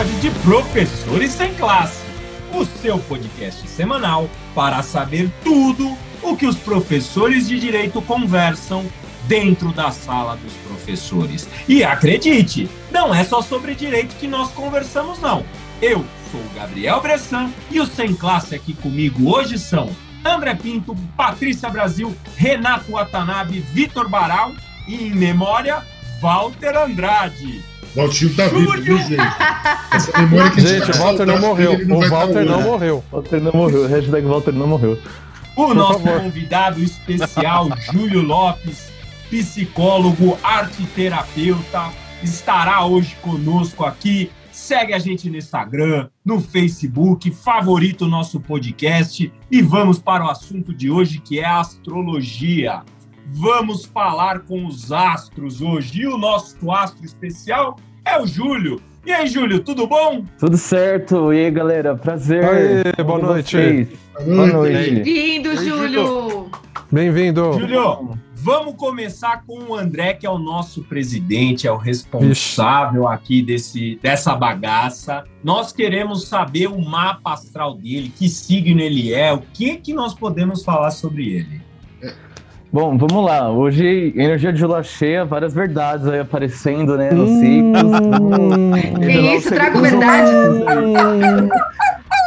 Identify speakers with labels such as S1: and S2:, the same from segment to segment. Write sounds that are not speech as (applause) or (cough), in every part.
S1: episódio de Professores Sem Classe, o seu podcast semanal para saber tudo o que os professores de direito conversam dentro da sala dos professores. E acredite, não é só sobre direito que nós conversamos, não. Eu sou o Gabriel Bressan e os Sem Classe aqui comigo hoje são André Pinto, Patrícia Brasil, Renato Watanabe, Vitor Baral e, em memória, Walter Andrade.
S2: Valtinho tá vivo, viu, gente? Essa memória que
S3: gente, o Walter não morreu. O Walter não morreu.
S4: Walter não morreu. Hashtag Walter não morreu.
S1: O nosso convidado especial, (laughs) Júlio Lopes, psicólogo, arteterapeuta, estará hoje conosco aqui. Segue a gente no Instagram, no Facebook, favorita o nosso podcast e vamos para o assunto de hoje que é a astrologia. Vamos falar com os astros hoje. E o nosso astro especial é o Júlio. E aí, Júlio, tudo bom?
S4: Tudo certo. E aí, galera? Prazer.
S3: Aê, boa noite.
S4: Boa noite.
S5: Bem-vindo, Júlio.
S3: Bem-vindo.
S1: Júlio, vamos começar com o André, que é o nosso presidente, é o responsável Ixi. aqui desse, dessa bagaça. Nós queremos saber o mapa astral dele, que signo ele é, o que, que nós podemos falar sobre ele.
S4: Bom, vamos lá. Hoje, energia de lua cheia, várias verdades aí aparecendo, né, nos hum, ciclos.
S5: Que isso, trago verdades.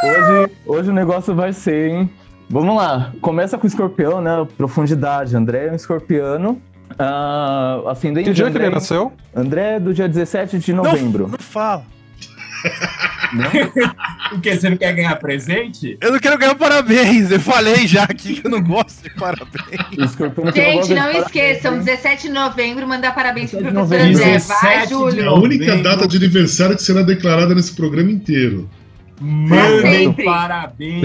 S4: hoje, hoje o negócio vai ser, hein? Vamos lá. Começa com o escorpião, né? Profundidade. André é um escorpiano. Uh, ascendente
S3: que dia
S4: André,
S3: que ele nasceu?
S4: André é do dia 17 de novembro.
S6: Não, não fala. (laughs) (laughs)
S1: o que? Você não quer ganhar presente?
S6: Eu não quero ganhar parabéns. Eu falei já aqui que eu não gosto de parabéns.
S5: Gente, não esqueçam, 17 de novembro, mandar parabéns pro professor André. Vai, Júlio.
S2: A única data de aniversário que será declarada nesse programa inteiro.
S1: Mandem parabéns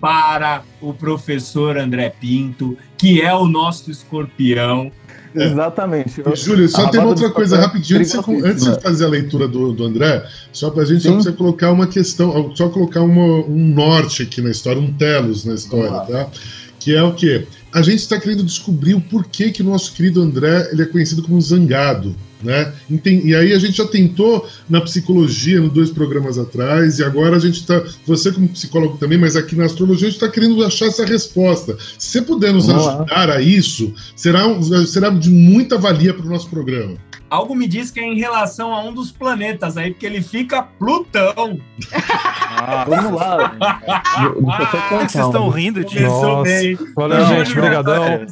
S1: para o professor André Pinto, que é o nosso escorpião.
S4: É. Exatamente. Eu,
S2: Júlio, só tem outra coisa rapidinho. Antes, você, antes de fazer a leitura do, do André, só pra gente só precisa colocar uma questão, só colocar uma, um norte aqui na história, um telos na história, tá? Que é o quê? A gente está querendo descobrir o porquê que o nosso querido André ele é conhecido como zangado. Né? E aí a gente já tentou na psicologia, nos dois programas atrás, e agora a gente está, você como psicólogo também, mas aqui na astrologia a gente está querendo achar essa resposta. Se você puder nos Vamos ajudar lá. a isso, será, será de muita valia para o nosso programa.
S1: Algo me diz que é em relação a um dos planetas aí, porque ele fica Plutão.
S4: Ah, vamos lá.
S6: Vocês estão rindo
S3: disso? Valeu, gente. Obrigadão.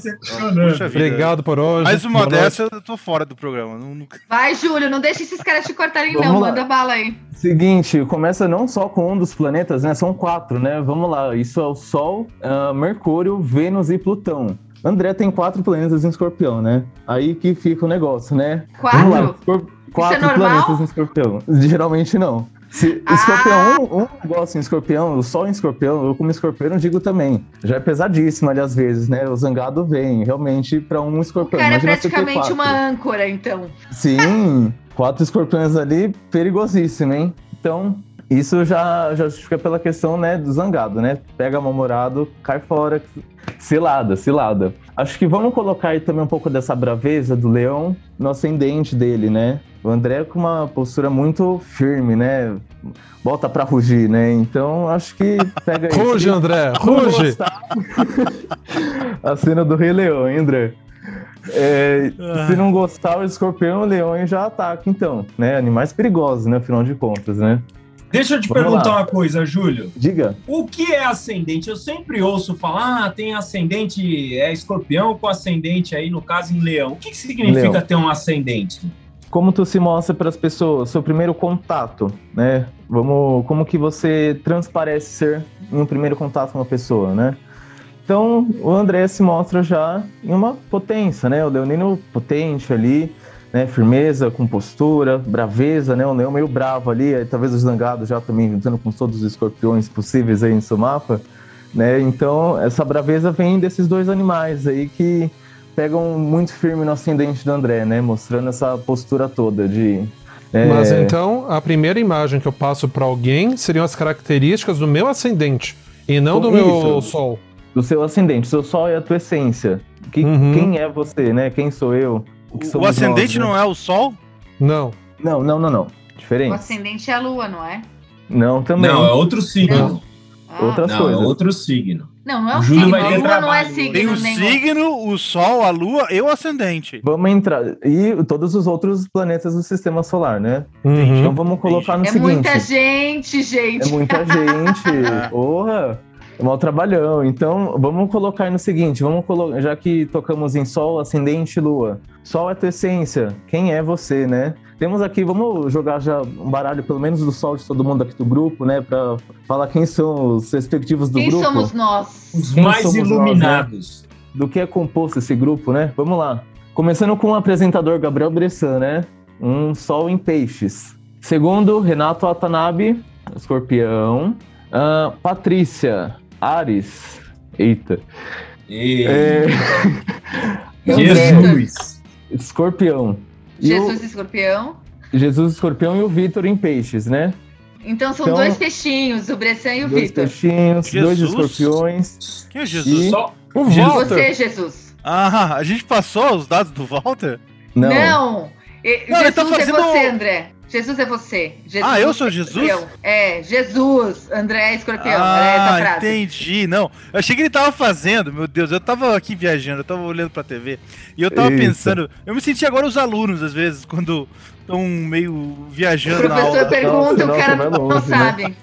S3: Obrigado por hoje.
S6: Mais uma dessa, eu tô fora do programa. Não,
S5: Vai, Júlio, não deixe esses caras te cortarem, vamos não. Lá. Manda bala aí.
S4: Seguinte, começa não só com um dos planetas, né? São quatro, né? Vamos lá. Isso é o Sol, uh, Mercúrio, Vênus e Plutão. André tem quatro planetas em escorpião, né? Aí que fica o negócio, né?
S5: Quatro? Lá,
S4: quatro
S5: Isso é
S4: planetas em escorpião. Geralmente não. Se ah. escorpião, um, um negócio em escorpião, o sol em escorpião, eu como escorpião digo também. Já é pesadíssimo ali às vezes, né? O zangado vem realmente para um escorpião.
S5: O cara é praticamente uma âncora, então.
S4: Sim, quatro escorpiões ali, perigosíssimo, hein? Então, isso já, já fica pela questão, né, do zangado, né? Pega mal-humorado, cai fora, cilada, cilada. Acho que vamos colocar aí também um pouco dessa braveza do leão no ascendente dele, né? O André com uma postura muito firme, né? Volta pra rugir, né? Então acho que pega
S3: aí. Ruge, André, ruge!
S4: A cena do Rei Leão, hein, André? É, se não gostar o escorpião, o leão já ataca, então, né? Animais perigosos, né? Afinal de contas, né?
S1: Deixa eu te Vamos perguntar lá. uma coisa, Júlio.
S4: Diga.
S1: O que é ascendente? Eu sempre ouço falar, ah, tem ascendente, é escorpião com ascendente aí, no caso, em leão. O que, que significa leão. ter um ascendente?
S4: Como tu se mostra para as pessoas, seu primeiro contato, né? Vamos, como que você transparece ser em um primeiro contato com uma pessoa, né? Então, o André se mostra já em uma potência, né? O leonino potente ali, né? Firmeza, compostura, braveza, né? Um leão meio bravo ali, talvez os zangados já também juntando com todos os escorpiões possíveis aí em seu mapa, né? Então, essa braveza vem desses dois animais aí que pegam muito firme no ascendente do André, né? Mostrando essa postura toda de
S3: é... Mas então, a primeira imagem que eu passo para alguém seriam as características do meu ascendente e não do Isso, meu sol.
S4: Do seu ascendente. Seu sol é a tua essência. Que, uhum. Quem é você, né? Quem sou eu?
S6: O, o ascendente nós, né? não é o Sol?
S3: Não.
S4: Não, não, não, não. Diferente.
S5: O ascendente é a lua, não é?
S4: Não, também.
S1: Não, é outro signo.
S5: Ah.
S4: Outras
S1: Não,
S4: coisas.
S1: é outro signo.
S5: Não, não é
S1: O Júlio
S5: signo.
S1: vai
S5: A lua não é
S1: trabalho.
S5: signo
S6: Tem o
S5: nenhum.
S6: signo, o sol, a lua e o ascendente.
S4: Vamos entrar. E todos os outros planetas do sistema solar, né?
S3: Uhum.
S4: Então vamos colocar no
S5: É
S4: seguinte.
S5: muita gente,
S4: É
S5: gente.
S4: muita (laughs) gente. Porra! É mau trabalhão. Então, vamos colocar aí no seguinte: vamos colocar, já que tocamos em Sol, Ascendente e Lua. Sol é tua essência. Quem é você, né? Temos aqui, vamos jogar já um baralho, pelo menos do Sol de todo mundo aqui do grupo, né? Pra falar quem são os respectivos do
S5: Quem
S4: grupo.
S5: somos nós?
S1: Os
S4: Quem
S1: mais
S4: somos nós,
S1: iluminados.
S4: do que é composto esse grupo, né? Vamos lá. Começando com o apresentador Gabriel Bressan, né? Um sol em peixes. Segundo, Renato Watanabe, escorpião. Ah, Patrícia, Ares. Eita.
S1: E-
S4: É, (laughs)
S1: Jesus.
S4: escorpião. E
S5: Jesus escorpião.
S4: Jesus escorpião e o Vitor em peixes, né?
S5: Então são
S4: Então-
S5: dois peixinhos, o Bressan e o
S4: Dois
S5: Vitor.
S4: peixinhos, dois
S6: Jesus.
S4: escorpiões.
S6: Quem é Jesus?
S4: E-
S1: Só
S3: O
S6: Jesus.
S3: Walter.
S5: Você, Jesus.
S6: Ah, a gente passou os dados do Walter?
S4: Não.
S5: Não. E-
S6: Não, ele
S5: Jesus
S6: tá fazendo-
S5: é você, André. Jesus é você. Jesus
S6: Ah, eu sou
S5: é
S6: Jesus?
S5: escorpião. É, Jesus. André é escorpião. é essa
S6: Ah,
S5: frase.
S6: entendi. Não, eu achei que ele tava fazendo, meu Deus, eu tava aqui viajando, eu tava olhando pra TV, e eu tava
S4: Eita.
S6: pensando, eu me senti agora os alunos, às vezes, quando estão meio
S5: O
S6: viajando na
S5: professor pergunta,
S4: Nossa,
S5: o cara
S4: vai
S5: não
S4: longe, né?
S5: sabe.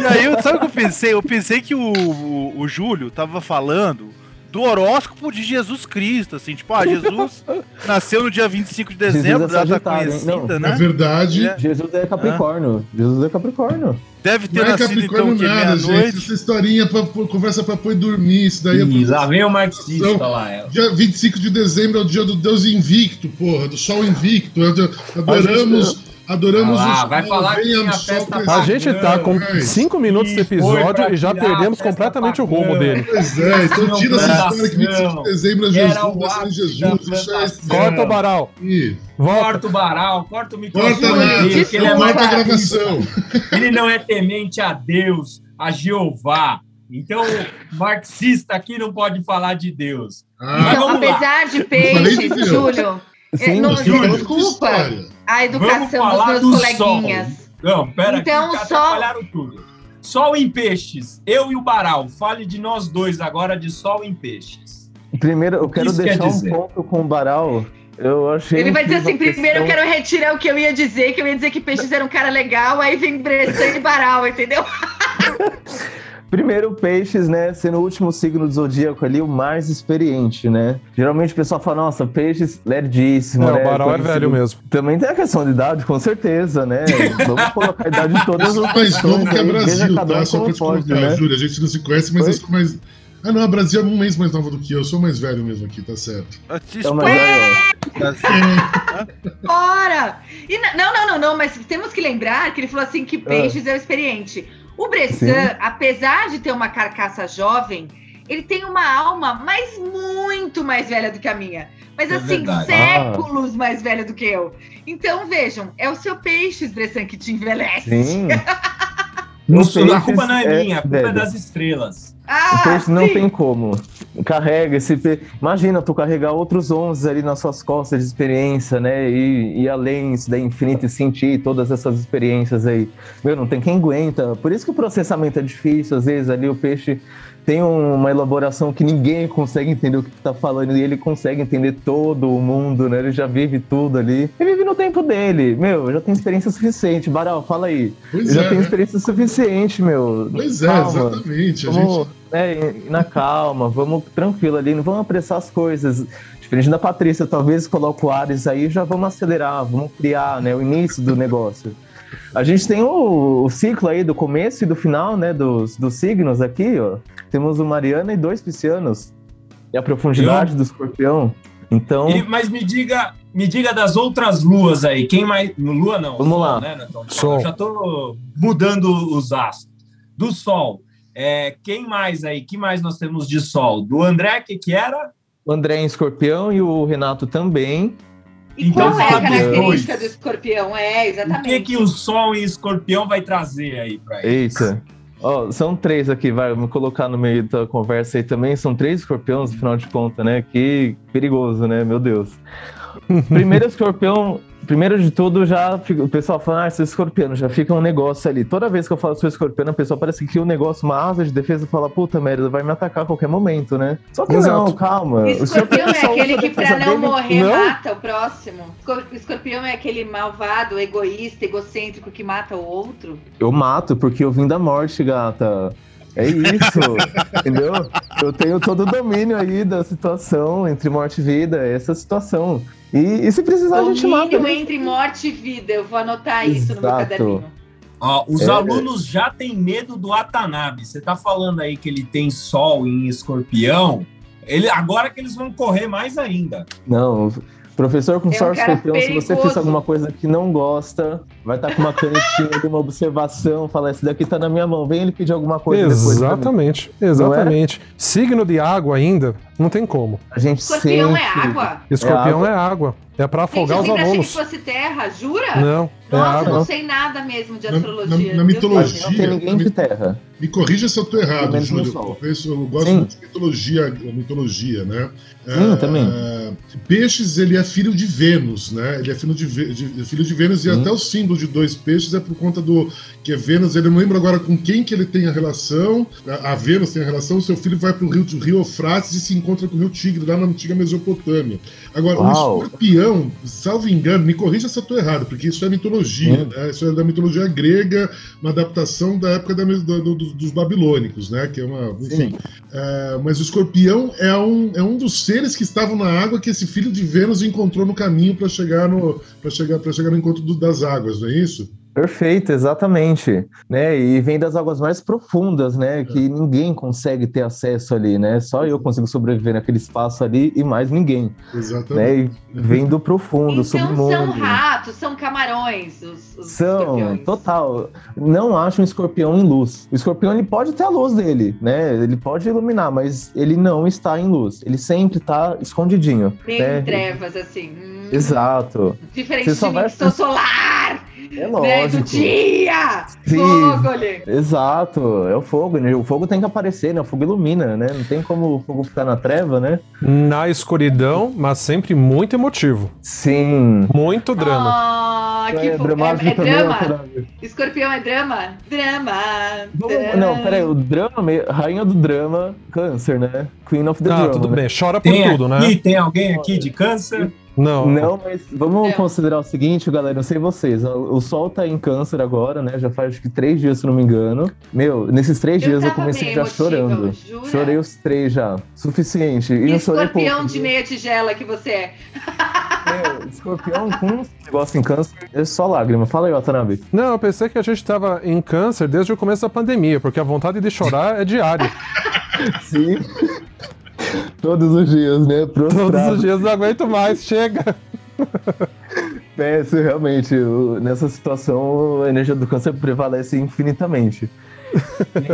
S6: E aí, eu- sabe o que eu pensei? Eu pensei que o, o, o Júlio tava falando do horóscopo de Jesus Cristo, assim, tipo, ah, Jesus (laughs) nasceu no dia 25 de dezembro,
S4: Jesus é
S6: data conhecida,
S2: Na
S6: né?
S2: verdade,
S6: É.
S4: Jesus é Capricórnio. Jesus é Capricórnio.
S6: Deve ter
S2: não é
S6: nascido então
S2: Capricórnio
S6: que
S2: nada, gente.
S6: meia-noite.
S2: Essa historinha pra, pôr- conversa pra pôr dormir. Isso daí é
S1: Ih, lá
S2: pra...
S1: vem o marxista lá. é.
S2: Dia 25 de dezembro é o dia do Deus invicto, porra, do sol invicto. Adoramos, adoramos
S1: Ah lá, vai falar que
S2: sol
S1: festa.
S3: A gente tá com 5 minutos de episódio e já perdemos
S1: a
S3: completamente o rumo dele.
S2: Pois é, então tira essa história que 25 de dezembro é Jesus,
S1: ápice
S2: Jesus. Isso é.
S3: Corta o Baral. Volta.
S1: Corta o varal, corta o microfone
S2: Corta nada,
S1: dele, que ele é
S2: corta a gravação.
S1: Ele não é temente a Deus, a Jeová. Então, marxista aqui não pode falar de Deus.
S2: Ah,
S5: Então,
S1: vamos lá.
S5: apesar de
S2: Deus.
S5: Júlio, é,
S4: Sim,
S5: não,
S2: Júlio,
S5: desculpa. A
S1: Vamos
S5: educação
S1: falar
S5: dos meus
S1: do sol.
S5: coleguinhas.
S1: Não, pera
S5: Então,
S1: aqui, que
S5: só-
S1: atrapalharam tudo. Sol em peixes, eu e o Baral. Fale de nós dois agora de sol em peixes.
S4: Primeiro, eu
S1: que
S4: quero
S1: isso quer
S4: deixar um
S1: dizer?
S4: ponto com o Baral. Eu achei.
S5: Ele vai dizer assim:
S4: a
S5: primeiro eu
S4: questão-
S5: quero retirar o que eu ia dizer, que eu ia dizer que peixes era um cara legal, aí vem Bressan e Baral, entendeu? (laughs)
S4: Primeiro, peixes, né? Sendo o último signo do zodíaco ali, o mais experiente, né? Geralmente o pessoal fala, nossa, peixes lerdíssimo.
S3: Não,
S4: né?
S3: o Baral é velho mesmo.
S4: Também tem a questão de idade, com certeza, né? (laughs) Vamos colocar a idade de todas
S2: Eu
S4: as
S2: sou mais novo que a
S4: aí, veja
S2: Brasil,
S4: um
S2: tá? Só pra te
S4: pode,
S2: colocar,
S4: né?
S2: Júlia. A gente não se conhece, mas
S4: Oi?
S2: eu sou mais. Ah, não, a Brasil é um mês mais nova do que eu. Eu sou mais velho mesmo aqui, tá certo.
S4: Então, mas aí, ó,
S5: Ora! E não, não, não, não, mas temos que lembrar que ele falou assim que peixes é o experiente. O Bressan,
S4: Sim.
S5: apesar de ter uma carcaça jovem, ele tem uma alma, mas muito mais velha do que a minha. Mas
S1: É
S5: assim,
S1: verdade.
S5: séculos mais velha do que eu. Então, vejam, é o seu peixes, Bressan, que te envelhece.
S4: sim.
S1: Não, a culpa não é, minha, a culpa é
S4: velho.
S1: das estrelas.
S5: Ah,
S4: O peixe não tem como. Carrega esse. Imagina tu carregar outros 11 ali nas suas costas de experiência, né? E, e além isso da infinita e sentir todas essas experiências aí. Meu, não tem quem aguenta. Por isso que o processamento é difícil. Às vezes ali o peixe tem um- uma elaboração que ninguém consegue entender o que tu tá falando. E ele consegue entender todo o mundo, né? Ele já vive tudo ali. Ele vive no tempo dele. Meu, já tem experiência suficiente. Baral, fala aí.
S2: Pois
S4: Eu já
S2: é,
S4: tenho
S2: né?
S4: experiência suficiente, meu.
S2: Pois é,
S4: Calma.
S2: exatamente. A
S4: Vamos,
S2: gente...
S4: ir na calma, vamos tranquilo ali, não vamos apressar as coisas. Diferente da Patrícia, talvez coloque o Ares aí, já vamos acelerar, vamos criar, né, o início do negócio. A gente tem o, o ciclo aí do começo e do final, né, dos, dos signos aqui, ó. Temos o Mariana e dois piscianos. E a profundidade do escorpião. Então,
S1: E- mas me diga, me diga das outras luas aí. Quem mais. Lua não.
S4: Vamos
S1: Sol,
S4: lá.
S1: Né?
S3: Sol.
S1: Eu já tô mudando os astros. Do Sol. É, quem mais aí? Que mais nós temos de Sol? Do André, que que era?
S4: o André em escorpião e o Renato também.
S5: E
S1: Então
S5: qual é a característica
S1: dois.
S5: do escorpião? É,
S1: O
S5: exatamente.
S1: que que o Sol em Escorpião vai trazer aí para ele?
S4: Eita. Ó, são três aqui, vai, vamos colocar no meio da conversa aí também. São três escorpiões, afinal de contas, né? Que perigoso, né? Meu Deus. Primeiro escorpião primeiro de tudo, já fica, o pessoal fala, ah, sou escorpiano, já fica um negócio ali. Toda vez que eu falo sou escorpiano, o pessoal parece que o um negócio, uma asa de defesa, fala, puta merda, vai me atacar a qualquer momento, né? Só que Exato. não, calma.
S5: Escorpião é aquele que pra não dele... morrer não? mata o próximo. Escorpião é aquele malvado, egoísta, egocêntrico que mata o outro.
S4: Eu mato porque eu vim da morte, gata. É isso, entendeu? Eu tenho todo o domínio aí da situação entre morte e vida, essa situação. E, e se precisar, domínio a gente mata.
S5: Domínio entre morte e vida, eu vou anotar isso Exato. no meu caderninho.
S1: Ó, os é, alunos já têm medo do Atanabe. Você tá falando aí que ele tem sol em escorpião. Ele, agora que eles vão correr mais ainda.
S4: Não, Professor com é um sorte escorpião, se você fez alguma coisa que não gosta, vai estar tá com uma canetinha de uma observação, falar, esse daqui tá na minha mão, vem ele pedir alguma coisa
S3: Exatamente, exatamente. É? Signo de água ainda, não tem como.
S5: A gente Escorpião é sempre... é água?
S3: Escorpião é água. É água. É pra afogar Gente, os alunos. Achei que
S5: fosse terra, jura?
S3: Não.
S5: É Nossa, água. não sei nada mesmo de astrologia.
S2: Na, na mitologia.
S4: Não tem ninguém de terra.
S2: Me corrija se eu estou errado, Júlio. Eu, eu gosto Sim. muito de mitologia, mitologia, né?
S4: Sim, é, também.
S2: Peixes, ele é filho de Vênus, né? Ele é filho de, de filho de Vênus Sim. e até o símbolo de dois peixes é por conta do que é Vênus. Ele não lembra agora com quem que ele tem a relação. A, a Vênus tem a relação. O seu filho vai para o rio, rio Eufrates e se encontra com o rio Tigre lá na antiga Mesopotâmia. Agora, Uau. o escorpião, salvo engano, me corrija se eu estou errado, porque isso é mitologia, hum. né? Isso é da mitologia grega, uma adaptação da época da, do, do, dos babilônicos, né? Que é uma. Enfim. É, mas o escorpião é um, é um dos seres que estavam na água que esse filho de Vênus encontrou no caminho para chegar no para chegar chegar no encontro do, das águas, não é isso?
S4: Perfeito, exatamente, né? E vem das águas mais profundas, né? Que é. ninguém consegue ter acesso ali, né? Só eu consigo sobreviver naquele espaço ali e mais ninguém. Exatamente. Né? E vem do profundo, então, submundo.
S5: São ratos, são camarões, os, os
S4: são, escorpiões. total. Não acho um escorpião em luz. O escorpião ele pode ter a luz dele, né? Ele pode iluminar, mas ele não está em luz. Ele sempre está escondidinho.
S5: Bem
S4: né?
S5: em trevas, assim. Hum.
S4: Exato.
S5: Diferente Você de mim, sou solar!
S4: É lógico.
S5: do dia! Sim, fogo ali.
S4: Exato, é o fogo. Né? O fogo tem que aparecer, né? O fogo ilumina, né? Não tem como o fogo ficar na treva, né?
S3: Na escuridão, mas sempre muito emotivo.
S4: Sim.
S3: Muito drama.
S5: Ah, que é, dramático é, é (laughs) drama? Escorpião é drama? Drama.
S4: drama. Não, peraí, o drama, rainha do drama, câncer, né? Queen of the ah,
S3: Drama. tudo né? bem. Chora por
S1: tem
S3: tudo,
S1: aqui, né? Tem alguém aqui de câncer?
S3: Não.
S4: Não, mas vamos é. considerar o seguinte, galera. Não sei vocês. O sol tá em câncer agora, né? Já faz acho que três dias, se não me engano. Meu, nesses três eu dias eu comecei já chorando. Jura? Chorei os três já. Suficiente. E,
S5: e escorpião pouco, de meia tigela que você é.
S4: Meu, escorpião com negócio em câncer é só lágrima. Fala aí, Watanabe.
S3: Não, eu pensei que a gente tava em câncer desde o começo da pandemia, porque a vontade de chorar é diária. (laughs)
S4: Sim. Todos os dias, né?
S3: Prostrado. Todos os dias não aguento mais, chega. (laughs)
S4: É, isso realmente, nessa situação, a energia do câncer prevalece infinitamente.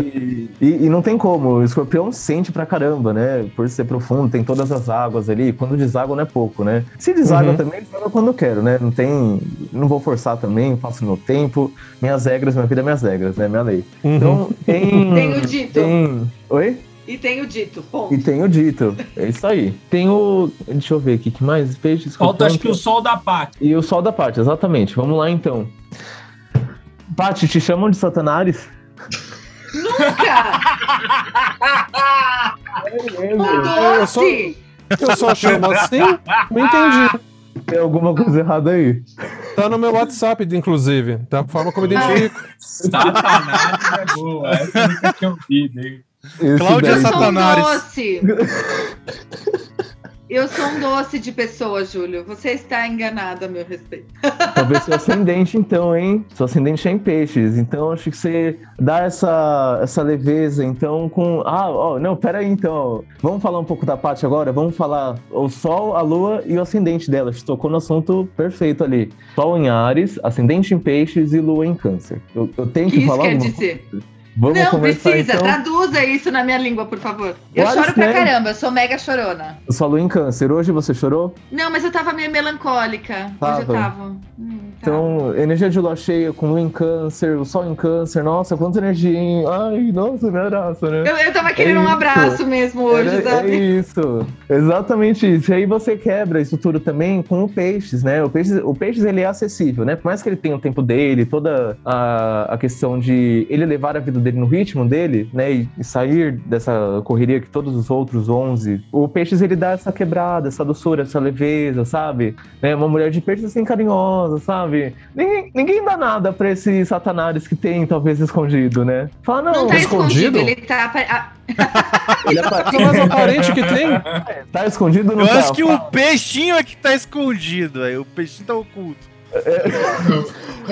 S4: e, e, e, não tem como, o escorpião sente pra caramba, né? Por ser profundo, tem todas as águas ali. Quando deságua não é pouco, né? Se deságua uhum. também, deságua quando eu quero, né? Não tem. Não vou forçar também, faço meu tempo. Minhas regras, minha vida é minhas regras, né? Minha lei. Uhum. Então, tem. (laughs)
S5: Tem o dito.
S4: Tem... Oi?
S5: E tem o dito, ponto.
S4: E tem o dito, é isso aí. Tem o. Deixa eu ver aqui, que mais? Peixes.
S1: Falta acho que o sol da parte.
S4: E o sol da parte, exatamente. Vamos lá então. Paty, te chamam de Satanares?
S5: Nunca!
S3: é, eu, só, eu só chamo assim? Não entendi.
S4: Tem alguma coisa errada aí?
S3: Tá no meu WhatsApp, inclusive. Da forma como eu identifico.
S1: Satanás é boa. Essa eu nunca tinha ouvido, hein?
S6: Cláudia Satanares.
S5: Eu sou um doce de pessoa, Júlio. Você está enganado a meu respeito. (laughs)
S4: Talvez seu ascendente, então, hein? Seu ascendente é em peixes. Então, acho que você dá essa, essa leveza, então, com. Ah, ó, não, pera aí, então. Vamos falar um pouco da parte agora? Vamos falar o Sol, a Lua e o ascendente dela. Você tocou no assunto perfeito ali. Sol em Ares, ascendente em peixes e Lua em Câncer. Eu, eu tenho que, que falar.
S5: Isso quer dizer? Coisa? Vamos não precisa, então... traduza isso na minha língua, por favor. Eu Pode choro pra caramba, eu sou mega chorona.
S4: Sou lua em câncer. Hoje você chorou?
S5: Não, mas eu tava meio melancólica. Tava. Hoje eu tava. Hum.
S4: Então, energia de lua cheia com lua em câncer, o sol em câncer, nossa, quanta energia, hein? Ai, nossa, me abraça, né?
S5: Eu, eu tava querendo é um abraço mesmo hoje,
S4: é,
S5: sabe?
S4: É isso, exatamente isso. E aí você quebra isso tudo também com o peixes, né? O peixes, o peixes ele é acessível, né? Por mais que ele tenha o tempo dele, toda a, a questão de ele levar a vida dele no ritmo dele, né? E, e sair dessa correria que todos os outros 11, o peixes ele dá essa quebrada, essa doçura, essa leveza, sabe? É uma mulher de peixes assim carinhosa, sabe? Ninguém, ninguém dá nada pra esse satanás que tem, talvez, escondido, né?
S5: Fala, não, não tá escondido, ele tá. (laughs)
S3: ele é mais aparente que tem.
S4: É, tá escondido no
S6: Eu acho que o peixinho é que tá escondido, aí. O peixinho tá oculto.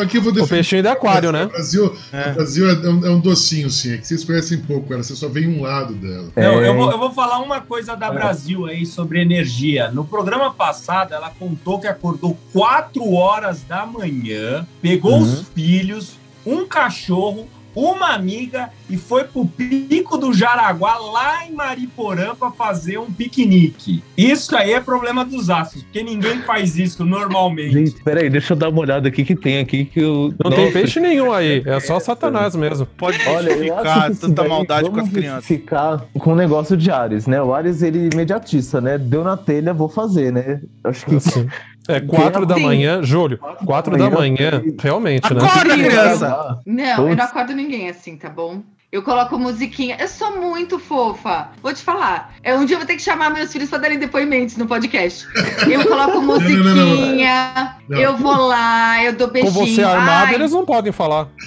S3: Aqui eu vou o peixinho de aquário, né?
S2: O Brasil, é. O Brasil é, um, é, um, docinho, sim. É que vocês conhecem pouco ela, você só vem um lado dela.
S1: Não, eu vou, eu vou falar uma coisa da Brasil aí sobre energia. No programa passado, ela contou que acordou 4 horas da manhã, pegou uhum. os filhos, um cachorro, uma amiga e foi pro Pico do Jaraguá, lá em Mariporã, para fazer um piquenique. Isso aí é problema dos astros, porque ninguém faz isso normalmente. Gente,
S4: peraí, deixa eu dar uma olhada aqui que tem aqui que eu...
S3: Não Nossa, tem peixe nenhum aí, é só Satanás mesmo.
S6: Pode ficar tanta maldade com as crianças.
S4: ficar com o negócio de Ares, né? O Ares, ele é imediatista, né? Deu na telha, vou fazer, né?
S3: Acho que... Sim. É, quatro da manhã, Júlio, quatro da manhã, realmente,
S6: né? Acorda, criança!
S5: Não, eu não acordo ninguém assim, tá bom? Eu coloco musiquinha. Eu sou muito fofa. Vou te falar. É, um dia eu vou ter que chamar meus filhos para darem depoimentos no podcast. Eu coloco musiquinha. (laughs) Não, não, não, eu vou lá, eu dou beijinho.
S3: Com você armado, Ai. eles não podem falar. (laughs)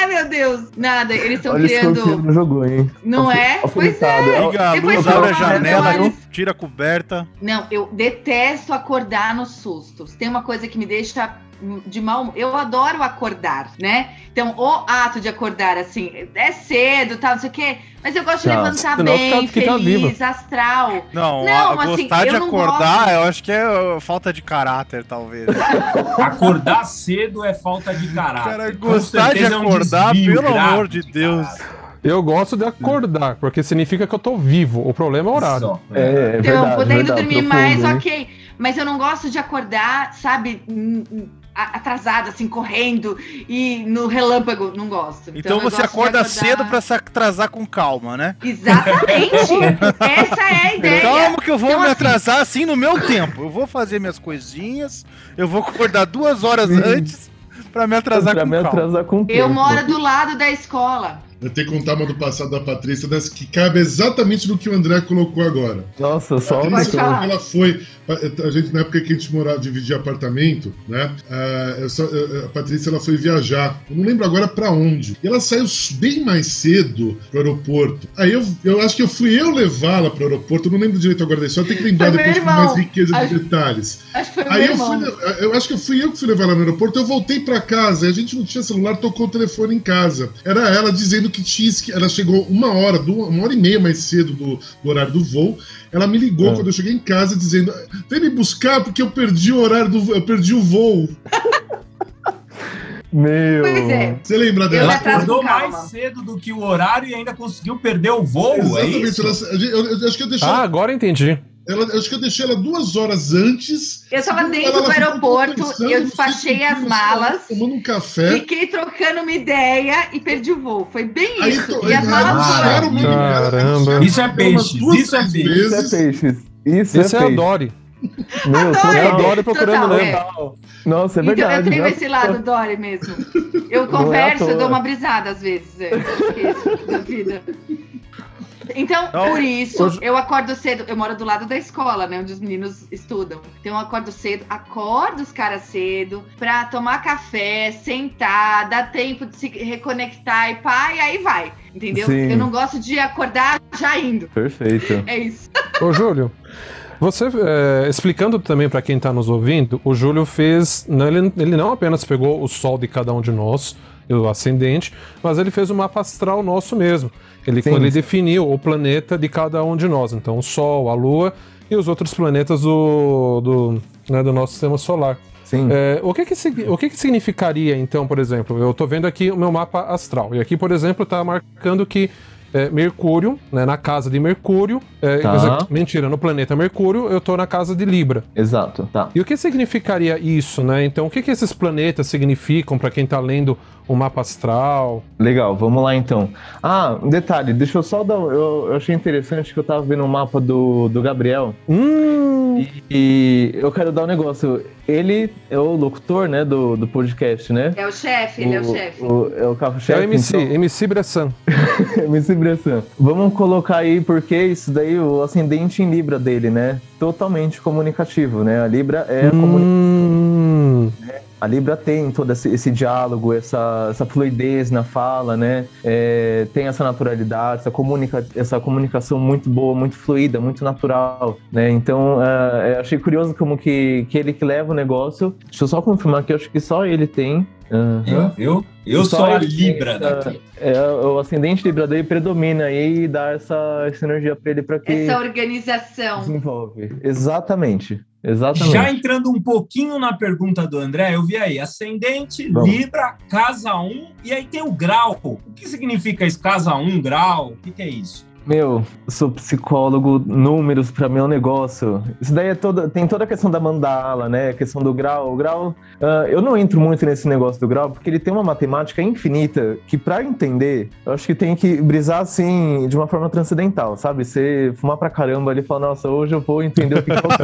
S5: Ah, meu Deus! Nada, eles estão criando.
S4: Não jogou, hein?
S5: Não é? Pois é.
S6: Liga a luz, abre a janela, tira a coberta.
S5: Não, eu detesto acordar nos sustos. Tem uma coisa que me deixa de mal. Eu adoro acordar, né? Então, o ato de acordar, assim, é cedo, tal, não sei o quê. Mas eu gosto de levantar bem, fica, feliz, astral.
S6: Não, não a, assim, gostar de acordar, gosto... eu acho que é falta de caráter, talvez. (laughs)
S1: acordar cedo é falta de caráter. Cara,
S6: gostar de acordar, é um pelo amor de Deus.
S3: Eu gosto de acordar, porque significa que eu tô vivo. O problema é o horário.
S5: É, é então, verdade, podendo verdade, dormir mais, ok. Mas eu não gosto de acordar, sabe, atrasada, assim, correndo e no relâmpago, não gosto.
S6: Então, então você acorda acordar... cedo para se atrasar com calma, né?
S5: Exatamente! (laughs) Essa é a ideia.
S6: Calma que eu vou então, me assim... atrasar assim no meu tempo. Eu vou fazer minhas coisinhas, eu vou acordar duas horas antes para me atrasar pra com me calma. Atrasar com
S5: eu moro do lado da escola.
S2: Eu tenho que contar uma do passado da Patrícia, dessa que cabe exatamente no que o André colocou agora.
S4: Nossa, só
S2: uma ela foi. A gente, na época que a gente morava, dividia apartamento, né? A, só, a Patrícia ela foi viajar. Eu não lembro agora para onde. E ela saiu bem mais cedo pro aeroporto. Aí eu, eu acho que eu fui eu levá-la pro aeroporto. Eu não lembro direito agora, só tem que lembrar foi depois com mais riqueza acho, de detalhes.
S5: Acho que foi Aí
S2: eu fui, eu acho que eu fui eu que fui levar ela no aeroporto. Eu voltei para casa. E a gente não tinha celular, tocou o telefone em casa. Era ela dizendo que tinha ela chegou uma hora, uma hora e meia mais cedo do, do horário do voo. Ela me ligou é. quando eu cheguei em casa dizendo: vem me buscar porque eu perdi o horário do. Eu perdi o voo. (laughs)
S4: Meu.
S5: Pois é.
S2: Você lembra dela?
S1: Ela acordou mais cedo do que o horário e ainda conseguiu perder o voo. É Exatamente. É isso?
S2: Ela, eu, eu, acho que eu deixei.
S3: Ah, agora entendi.
S2: Ela, acho que eu deixei ela duas horas antes.
S5: Eu estava dentro do aeroporto, eu despachei as malas.
S2: Tomando um café.
S5: Fiquei trocando uma ideia e perdi o voo. Foi bem
S2: aí,
S5: isso.
S2: e as malas
S3: foram. Caramba.
S1: Isso é peixe. Isso é peixe.
S4: Isso é peixe.
S3: Isso, Isso é, é a Dory. (laughs)
S4: Meu,
S5: Adore,
S3: eu adoro procurando
S5: Total,
S3: É.
S4: Nossa, é verdade.
S5: Então, eu tenho né? esse lado Dory mesmo. Eu converso, é eu dou uma brisada às vezes. É, da vida. Então, Não, por isso, hoje... eu acordo cedo. Eu moro do lado da escola, né? Onde os meninos estudam. Então, eu acordo cedo, acordo os caras cedo pra tomar café, sentar, dar tempo de se reconectar e pá, e aí vai. Entendeu? Sim. Eu não gosto de acordar já indo.
S4: Perfeito.
S5: É isso.
S3: Ô, Júlio. Você, é, explicando também para quem está nos ouvindo, o Júlio fez. Não, ele, ele não apenas pegou o sol de cada um de nós, o ascendente, mas ele fez o mapa astral nosso mesmo. Ele, ele definiu o planeta de cada um de nós. Então, o Sol, a Lua e os outros planetas do, do, né, do nosso sistema solar.
S4: Sim.
S3: É, o que que, o que que significaria, então, por exemplo, eu estou vendo aqui o meu mapa astral, e aqui, por exemplo, está marcando que é, Mercúrio, né, na casa de Mercúrio. É,
S4: Tá.
S3: dizer, mentira, no planeta Mercúrio, eu tô na casa de Libra.
S4: Exato, tá.
S3: E o que significaria isso, né? Então, o que, que esses planetas significam para quem tá lendo o mapa astral?
S4: Legal, vamos lá então. Ah, um detalhe, deixa eu só dar. Eu, eu achei interessante que eu tava vendo o mapa do, do Gabriel.
S3: Hum,
S4: E eu quero dar um negócio. Ele é o locutor, né, do, do podcast, né?
S5: É o chefe, ele é o chefe.
S4: o- é o
S3: é
S4: carro-chefe.
S3: o MC,
S4: então-
S3: MC Bressan. (laughs)
S4: MC Bressan. Vamos colocar aí, porque isso daí, o ascendente em Libra dele, né? Totalmente comunicativo, né? A Libra é a comunicação.
S3: Hum,
S4: A Libra tem todo esse, esse diálogo, essa, essa fluidez na fala, né? É, tem essa naturalidade, essa, comunica, essa comunicação muito boa, muito fluida, muito natural, né? Então, eu achei curioso como que, que ele que leva o negócio. Deixa eu só confirmar que eu acho que só ele tem. Aham.
S1: Eu, eu
S4: Só
S1: sou a Libra
S4: essa-
S1: daqui.
S4: É, o ascendente Libra dele predomina aí e dá essa, essa energia pra ele pra que
S5: Essa organização.
S4: desenvolve. Exatamente. Exatamente.
S1: Já entrando um pouquinho na pergunta do André, eu vi aí ascendente,
S4: Vamos.
S1: Libra, casa 1, e aí tem o grau. O que significa isso? Casa 1, grau? O que, que é isso?
S4: Meu, sou psicólogo, números pra mim é um negócio. Isso daí é toda, tem toda a questão da mandala, né? A questão do grau. O grau, ah, eu não entro muito nesse negócio do grau, porque ele tem uma matemática infinita que, pra entender, eu acho que tem que brisar assim de uma forma transcendental, sabe? Você fumar pra caramba ali e falar, nossa, hoje eu vou entender o que, é o grau.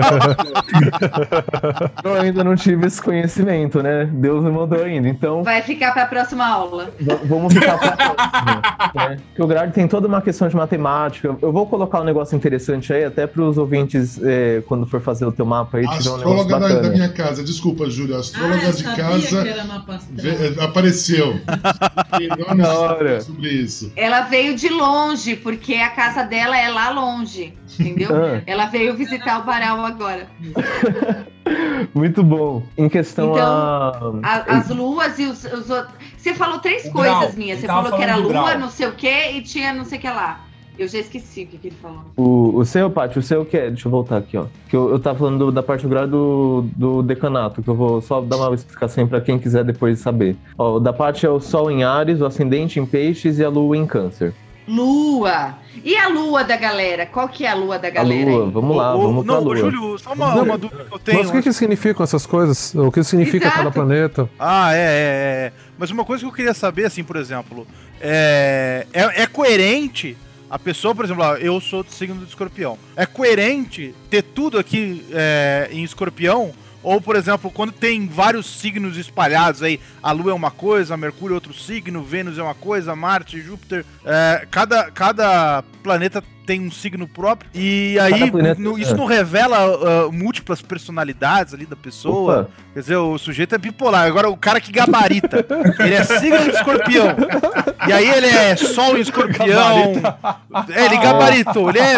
S4: eu ainda não tive esse conhecimento, né? Deus me mandou ainda. Então,
S5: Vai ficar para a próxima aula.
S4: Vamos ficar pra próxima, né? Porque o grade tem toda uma questão de matemática. Eu vou colocar um negócio interessante aí, até para os ouvintes, é, quando for fazer o teu mapa aí, tiver um negócio
S2: astróloga da,
S4: bacana.
S2: minha casa, desculpa, Júlio, a astróloga
S7: Ah, eu
S2: de
S7: sabia
S2: casa
S7: que era mapa astral.
S2: ve- apareceu. (laughs) Enorme
S4: Da hora.
S2: sobre isso.
S5: Ela veio de longe, porque a casa dela é lá longe, entendeu?
S4: Ah.
S5: Ela veio visitar o Baral agora. (laughs)
S4: Muito bom. Em questão
S5: Então,
S4: a...
S5: A- as luas e os, os outros. Você falou três
S1: O
S5: coisas
S1: grau.
S5: minhas. Você falou que era lua,
S1: grau.
S5: não sei o quê, e tinha não sei o que lá. Eu já esqueci o que, que ele falou.
S4: O, o seu, Paty, o seu que é? Deixa eu voltar aqui, ó. Que eu, eu tava falando do- da parte do grau do, do decanato, que eu vou só dar uma explicação para quem quiser depois saber. Ó, o da parte é o Sol em Ares, o Ascendente em Peixes e a Lua em Câncer.
S5: Lua. E a lua da galera? Qual que é a lua da
S4: A
S5: galera?
S4: Lua,
S5: aí?
S4: vamos lá,
S6: Ô, ô,
S4: vamos pra
S6: não, ô,
S4: Lua.
S6: Júlio, só uma,
S3: Não,
S6: uma dúvida que eu tenho.
S3: Mas o que, que significam essas coisas? O que significa
S5: Exato.
S3: cada planeta?
S6: Ah, é, é, é. Mas uma coisa que eu queria saber, assim, por exemplo, é, é, é coerente a pessoa, por exemplo, eu sou do signo do escorpião. É coerente ter tudo aqui é, em escorpião? Ou, por exemplo, quando tem vários signos espalhados aí, a Lua é uma coisa, Mercúrio é outro signo, Vênus é uma coisa, Marte, Júpiter, é, cada, cada planeta tem um signo próprio. E aí, no- isso
S4: é.
S6: não revela ah, múltiplas personalidades ali da pessoa?
S4: Opa.
S6: Quer dizer, o sujeito é bipolar. Agora, o cara que gabarita, (laughs) ele é signo de escorpião. E aí ele é sol em escorpião. É, ele gabaritou. Ele é.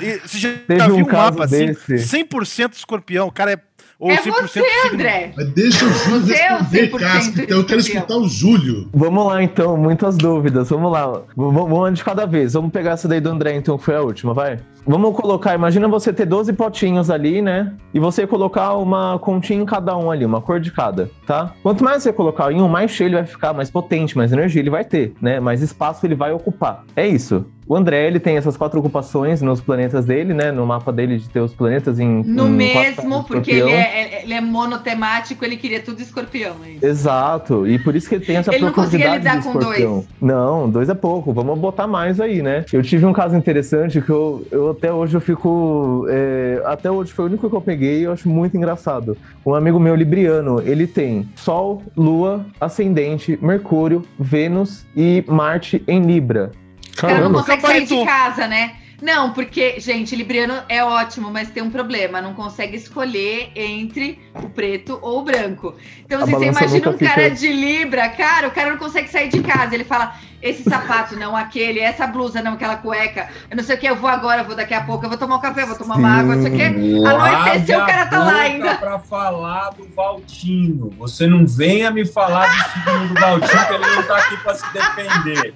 S6: E Você já, viu um mapa assim?
S4: desse.
S6: 100% escorpião. O cara é. Ou
S5: É
S6: 100%
S5: você, André.
S2: Mas deixa o Júlio
S5: é o
S2: responder,
S5: 100%
S2: Casca. Então eu quero escutar o Júlio.
S4: Vamos lá, então, muitas dúvidas. Vamos lá. Vamos uma de cada vez. Vamos pegar essa daí do André, então, que foi a última, vai. Vamos colocar, imagina você ter 12 potinhos ali, né? E você colocar uma continha em cada um ali, uma cor de cada, tá? Quanto mais você colocar em um, mais cheio ele vai ficar, mais potente, mais energia ele vai ter, né? Mais espaço ele vai ocupar. É isso. O André, ele tem essas quatro ocupações nos planetas dele, né? No mapa dele de ter os planetas em.
S5: No
S4: em
S5: mesmo, porque ele é, ele é monotemático, ele queria tudo escorpião. é isso.
S4: Exato, e por isso que ele tem essa
S5: Ele não conseguia
S4: profundidade
S5: lidar com dois.
S4: Não, dois é pouco, vamos botar mais aí, né? Eu tive um caso interessante que eu, eu até hoje eu fico. é, até hoje foi o único que eu peguei e eu acho muito engraçado. Um amigo meu libriano, ele tem Sol, Lua, Ascendente, Mercúrio, Vênus e Marte em Libra.
S5: O cara não
S3: Caramba.
S5: consegue sair de casa, né? Não, porque, gente, Libriano é ótimo, mas tem um problema. Não consegue escolher entre o preto ou o branco. Então, assim, você imagina um cara
S4: fica-
S5: de Libra, cara, o cara não consegue sair de casa. Ele fala: esse sapato não, aquele, essa blusa não, aquela cueca. Eu não sei o que, eu vou agora, eu vou daqui a pouco, eu vou tomar um café, eu vou tomar uma água, não sei o que. Anoiteceu, o cara tá lá ainda.
S1: pra falar do Valtinho. Você não venha me falar do signo do Valtinho, que ele não tá aqui pra se defender.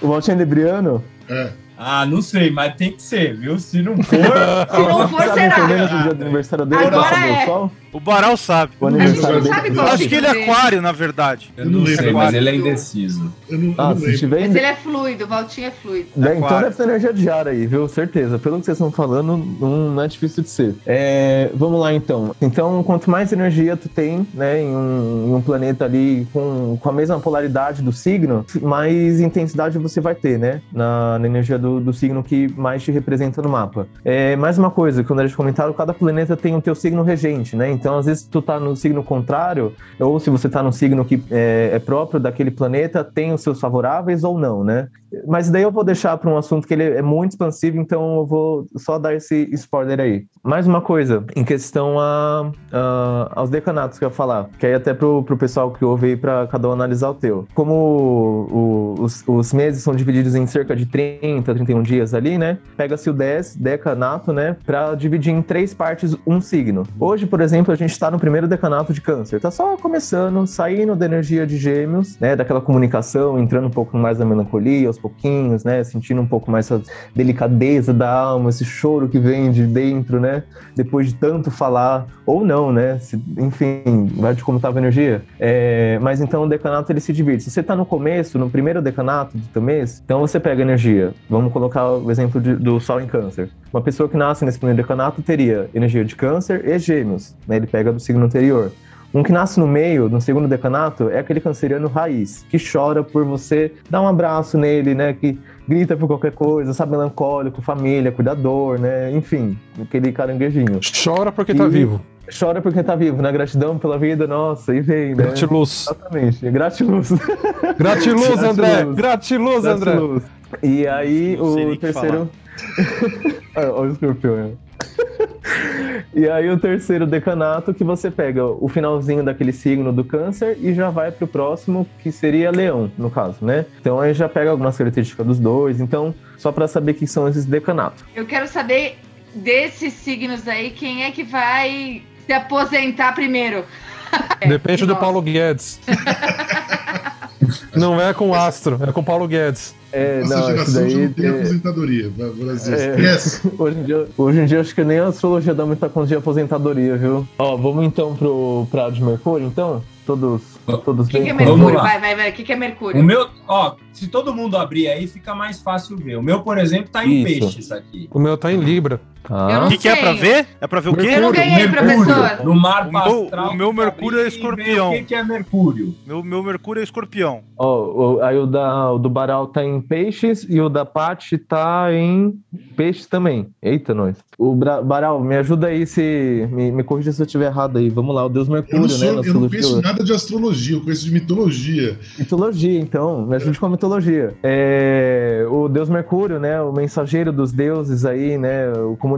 S4: O Valtinho é libriano?
S2: É.
S1: Ah, não sei, mas tem que ser, viu? Se não for. (laughs)
S5: Se não for, será.
S4: o dia do aniversário dele,
S5: Agora é.
S6: O Baral sabe.
S5: O aniversário dele. Sabe qual
S6: Acho que ele é aquário, na verdade.
S1: Eu não, sei, mas ele é indeciso.
S5: Eu não, ah, se tiver... Mas ele é fluido, o Valtinho é fluido.
S4: É, então deve ter energia de ar aí, viu? Certeza. Pelo que vocês estão falando, não, não é difícil de ser. É, vamos lá, então. Então, quanto mais energia tu tem, né, em um, em um planeta ali com, com a mesma polaridade do signo, mais intensidade você vai ter, né? Na, na energia do, do signo que mais te representa no mapa. É, mais uma coisa, quando eles comentaram, cada planeta tem o teu signo regente, né? Então, às vezes, tu tá no signo contrário, ou se você tá no signo que é, é próprio daquele planeta, tem os seus favoráveis ou não, né? Mas daí eu vou deixar para um assunto que ele é muito expansivo, então eu vou só dar esse spoiler aí. Mais uma coisa, em questão a, a aos decanatos que eu ia falar, que aí até pro, pro pessoal que ouve aí para cada um analisar o teu. Como o, o, os, os meses são divididos em cerca de 30, 31 dias ali, né? Pega-se o 10 decanato, né? Para dividir em três partes um signo. Hoje, por exemplo, a gente está no primeiro decanato de câncer. Tá só começando, saindo da energia de gêmeos, né? Daquela comunicação, entrando um pouco mais na melancolia, aos pouquinhos, né? Sentindo um pouco mais essa delicadeza da alma, esse choro que vem de dentro, né? Depois de tanto falar, ou não, né? Se, enfim, vai de como estava a energia. É, mas então o decanato ele se divide. Se você está no começo, no primeiro decanato do mês, então você pega energia. Vamos colocar o exemplo de, do Sol em Câncer. Uma pessoa que nasce nesse primeiro decanato teria energia de Câncer e Gêmeos, né? Ele pega do signo anterior. Um que nasce no meio, no segundo decanato, é aquele canceriano raiz, que chora por você dar um abraço nele, né? Que grita por qualquer coisa, sabe, melancólico, família, cuidador, né? Enfim, aquele caranguejinho.
S3: Chora porque tá e... tá vivo.
S4: Chora porque tá vivo, né? Gratidão pela vida, nossa, e vem, né?
S3: Gratiluz.
S4: Exatamente, gratiluz.
S3: Gratiluz, André! Gratiluz, André! Gratiluz.
S4: E aí, o terceiro. (laughs) Olha o escorpião, né? (laughs) e aí o terceiro decanato que você pega o finalzinho daquele signo do câncer e já vai pro próximo, que seria leão, no caso, né? Então aí já pega algumas características dos dois, então só para saber que são esses decanatos.
S5: Eu quero saber desses signos aí, quem é que vai se aposentar primeiro? (laughs)
S3: Depende é, do Paulo Guedes. (laughs) Não é com Astro, é com Paulo Guedes.
S2: É, Nossa não, geração daí, já não tem é... aposentadoria. Brasil. É, yes. (laughs)
S4: hoje, em dia, hoje em dia acho que nem a astrologia dá muita conta de aposentadoria, viu? Ó, vamos então pro Prado de Mercúrio, então? Todos, todos
S5: bem? O que, que é Mercúrio? Vai, vai, vai. O que, que é Mercúrio?
S1: O meu, ó, se todo mundo abrir aí, fica mais fácil ver. O meu, por exemplo, tá em Isso. peixes aqui.
S3: O meu tá em Libra.
S6: Ah. O que, que, é pra ver? É pra ver o quê?
S5: Eu não ganhei, Mercúrio. professor.
S1: No mar
S6: astral. O meu, Mercúrio é escorpião.
S1: O que, que é Mercúrio?
S6: Meu, meu Mercúrio é escorpião.
S4: Ó, oh, aí o, da, o do Baral tá em peixes e o da Paty tá em peixes também. Eita, nós. O Bra Baral, me ajuda aí se. Me, me corrija se eu estiver errado aí. Vamos lá, o Deus Mercúrio, eu
S2: sou, né? Eu não conheço nada de astrologia, eu conheço de mitologia.
S4: Mitologia, então. Me ajude com a mitologia. É, o Deus Mercúrio, né? O mensageiro dos deuses aí, né? O comunicador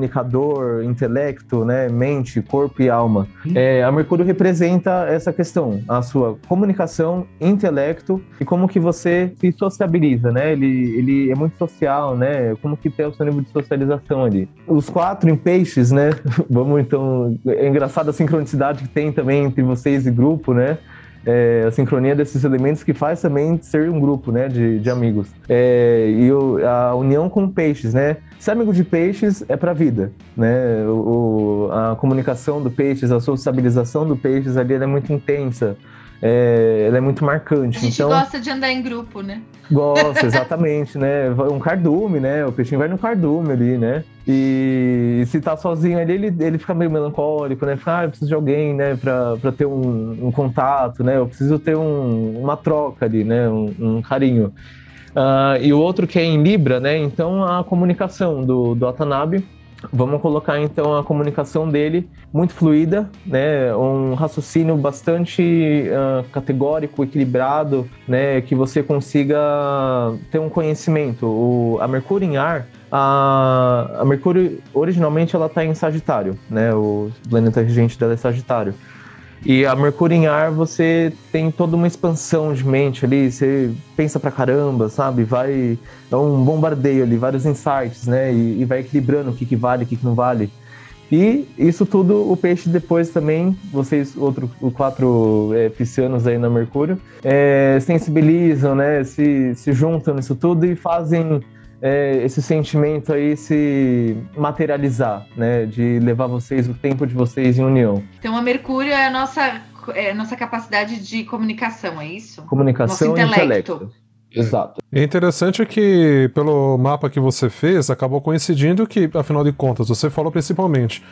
S4: intelecto, né, mente, corpo e alma. É, a Mercúrio representa essa questão, a sua comunicação, intelecto e como que você se sociabiliza, né? Ele, ele é muito social, né? Como que tem o seu nível de socialização ali. Os quatro em peixes, né? (laughs) Vamos então, é engraçado a sincronicidade que tem também entre vocês e grupo, né? É, a sincronia desses elementos que faz também ser um grupo, né, de, de amigos. É, e o, a união com peixes, né? Ser amigo de peixes é para vida, né? O, a comunicação do peixes, a sociabilização do peixes ali é muito intensa é, ela é muito marcante.
S5: A gente
S4: então,
S5: gosta de andar em grupo, né?
S4: Gosta, exatamente, né? Um cardume, né? O peixinho vai no cardume ali, né? E se tá sozinho ali, ele, ele fica meio melancólico, né? Fica, ah, eu preciso de alguém, né? Pra, pra ter um, um contato, né? Eu preciso ter um, uma troca ali, né? Um, um carinho. Uh, e o outro que é em Libra, né? Então a comunicação do, do Atanabe Vamos colocar então a comunicação dele muito fluida, né? Um raciocínio bastante uh, categórico, equilibrado, né? Que você consiga ter um conhecimento. O, a Mercúrio em ar, a, a Mercúrio originalmente ela está em Sagitário, né? O planeta regente dela é Sagitário. E a Mercúrio em ar, você tem toda uma expansão de mente ali, você pensa pra caramba, sabe? Vai. É um bombardeio ali, vários insights, né? E, e vai equilibrando o que, que vale, o que, que não vale. E isso tudo, o peixe depois também, vocês, outro, os quatro é, piscianos aí na Mercúrio, é, sensibilizam, né? Se, se juntam nisso tudo e fazem é, esse sentimento aí se materializar, né? De levar vocês, o tempo de vocês em união.
S5: Então, a Mercúrio é a nossa, é a nossa capacidade de comunicação, é isso?
S4: Comunicação e intelecto. Exato.
S3: É interessante que, pelo mapa que você fez, acabou coincidindo que, afinal de contas, você falou principalmente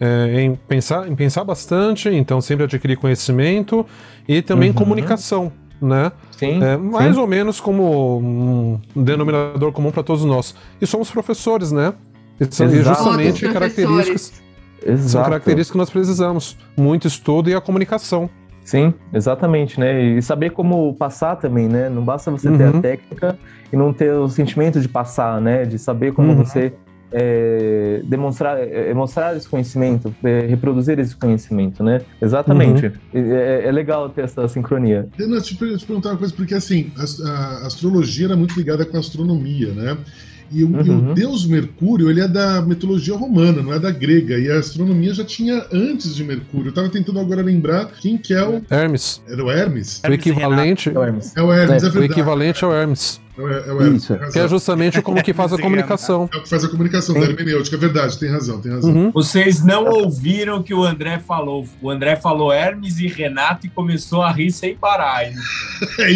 S3: é, em, pensar, em pensar bastante, então sempre adquirir conhecimento e também uhum. comunicação, né?
S4: Sim,
S3: é, mais
S4: sim.
S3: ou menos como um denominador comum para todos nós. E somos professores, né? E são justamente características. Exato. São características que nós precisamos. Muito estudo e a comunicação.
S4: Sim, exatamente, né? E saber como passar também, né? Não basta você uhum. ter a uhum. técnica e não ter o sentimento de passar, né? De saber como uhum. você é, demonstrar, é, mostrar esse conhecimento, é, reproduzir esse conhecimento, né? Exatamente. Uhum. É, é, legal ter essa sincronia.
S2: Eu, não, te, te perguntar uma coisa, porque assim, a, a astrologia era muito ligada com a astronomia, né? E o, uhum. e o, uhum. deus Mercúrio, ele é da mitologia romana, não é da grega. E a astronomia já tinha antes de Mercúrio. Eu tava tentando agora lembrar quem que é o...
S3: Hermes.
S2: Era o Hermes?
S3: O equivalente...
S4: É o Hermes.
S2: É o Hermes, é, é verdade.
S3: O equivalente ao Hermes.
S2: É, é
S3: Isso. Que é justamente como que faz a comunicação.
S2: É o que faz a comunicação, da hermenêutica. É verdade, tem razão, tem razão. Uhum.
S1: Vocês não ouviram o que o André falou. O André falou Hermes e Renato e começou a rir sem parar. (laughs)
S3: Hein?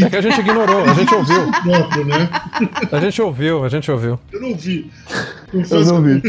S3: É que a gente ignorou, a gente ouviu. (laughs) Próprio, né? A gente ouviu, a gente ouviu.
S2: Eu não ouvi.
S4: Eu não ouvi.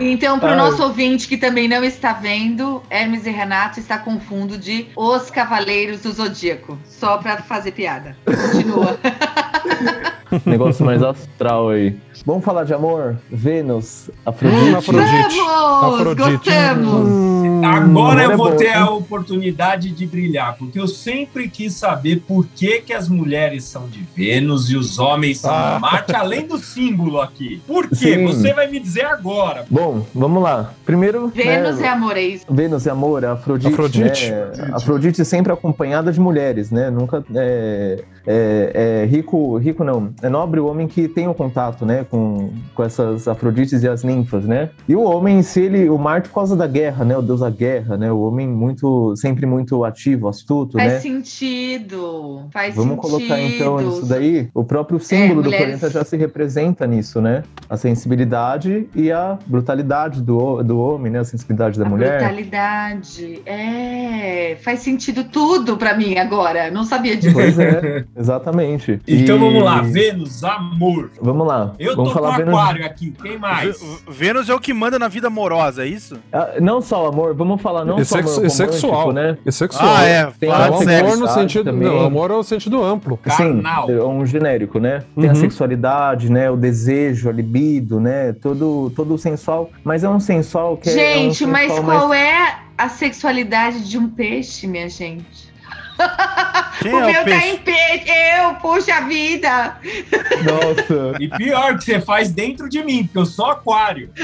S5: Então, para o nosso ouvinte que também não está vendo, Hermes e Renato está com fundo de Os Cavaleiros do Zodíaco. Só para fazer piada. Continua. (laughs)
S4: Negócio mais astral aí. Vamos falar de amor? Vênus, Afrodite. Hum,
S5: Afrodite. Afrodite. Gostamos!
S1: Hum, Agora eu vou ter a oportunidade de brilhar, porque eu sempre quis saber por que, que as mulheres são de Vênus e os homens são ah. de Marte, além do símbolo aqui. Por quê? Sim. Você vai me dizer agora.
S4: Bom, vamos lá. Primeiro.
S5: Vênus né, é amor, é isso.
S4: Vênus é amor, Afrodite. Afrodite. Né? Afrodite sempre acompanhada de mulheres, né? Nunca. É, é, é rico, rico não. É nobre o homem que tem o contato, né? com, com essas Afrodites e as ninfas, né? E o homem em si, ele, o Marte por causa da guerra, né? O deus da guerra, né? O homem muito, sempre muito ativo, astuto,
S5: Faz
S4: né?
S5: sentido, faz
S4: Vamos
S5: sentido.
S4: colocar então isso daí. O próprio símbolo é, do planeta já se representa nisso, né? A sensibilidade e a brutalidade do, do homem, né? A sensibilidade da
S5: a
S4: mulher.
S5: Brutalidade, é. Faz sentido tudo para mim agora. Não sabia disso.
S4: Pois é, (laughs) exatamente.
S1: Então e... vamos lá, Vênus, amor.
S4: Vamos lá.
S1: Eu
S4: Vamos
S1: tô falar com Vênus... aquário aqui, quem mais?
S6: Vênus é o que manda na vida amorosa, é isso?
S4: Ah, não só amor, vamos falar não
S3: e
S4: só
S3: amor
S4: romântico,
S3: sexual,
S4: né?
S3: E sexual.
S6: Ah, é.
S3: Tem claro, amor no sentido, também. não, amor é o sentido amplo.
S4: Carnal. Sim, é um genérico, né? Tem uhum. a sexualidade, né? O desejo, a libido, né? Todo, todo sensual, mas é um sensual que
S5: gente,
S4: é um
S5: mas qual mais... é a sexualidade de um peixe, minha gente? (laughs)
S6: Quem
S5: o
S6: é
S5: meu
S6: o
S5: tá em peixe, eu, puxa vida.
S4: Nossa.
S1: E pior, que você faz dentro de mim, porque eu sou aquário. (laughs)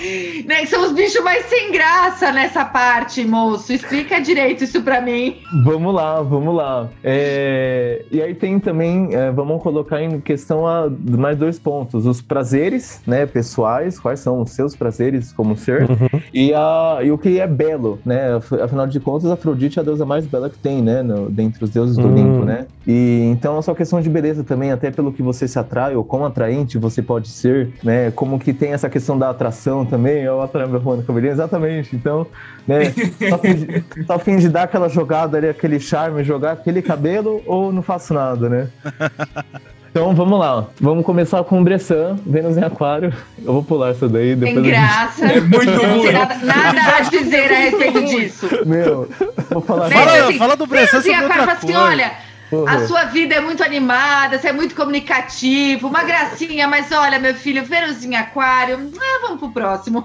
S1: (laughs)
S5: né, são os bichos mais sem graça nessa parte, moço. Explica direito isso pra mim.
S4: Vamos lá, vamos lá. É... E aí tem também, é, vamos colocar em questão a mais dois pontos: os prazeres, né, pessoais, quais são os seus prazeres como ser, uhum. e, a, e o que é belo, né? Afinal de contas, Afrodite é a deusa mais bela que tem, né? No, dentre os deuses do uhum. Olimpo, né? E então é só questão de beleza também, até pelo que você se atrai ou quão atraente você pode ser, né? Como que tem essa questão da atração também, ó, a meu Juan Cabelinho, exatamente. Então, né, só finge, (laughs) só finge dar aquela jogada ali, aquele charme, jogar aquele cabelo ou não faço nada, né? (laughs) Então vamos lá, vamos começar com o Bressan, Vênus em Aquário. Eu vou pular essa daí.
S5: Depois Tem graça.
S1: Gente... É muito ruim.
S5: Nada, nada a dizer a respeito disso.
S4: Meu, vou falar.
S6: Fala, assim, fala do Bressan sobre outra
S5: coisa. Assim, olha, Uhum. A sua vida é muito animada, você é muito comunicativo, uma gracinha, mas olha, meu filho, Venusinho Aquário, ah, vamos pro próximo.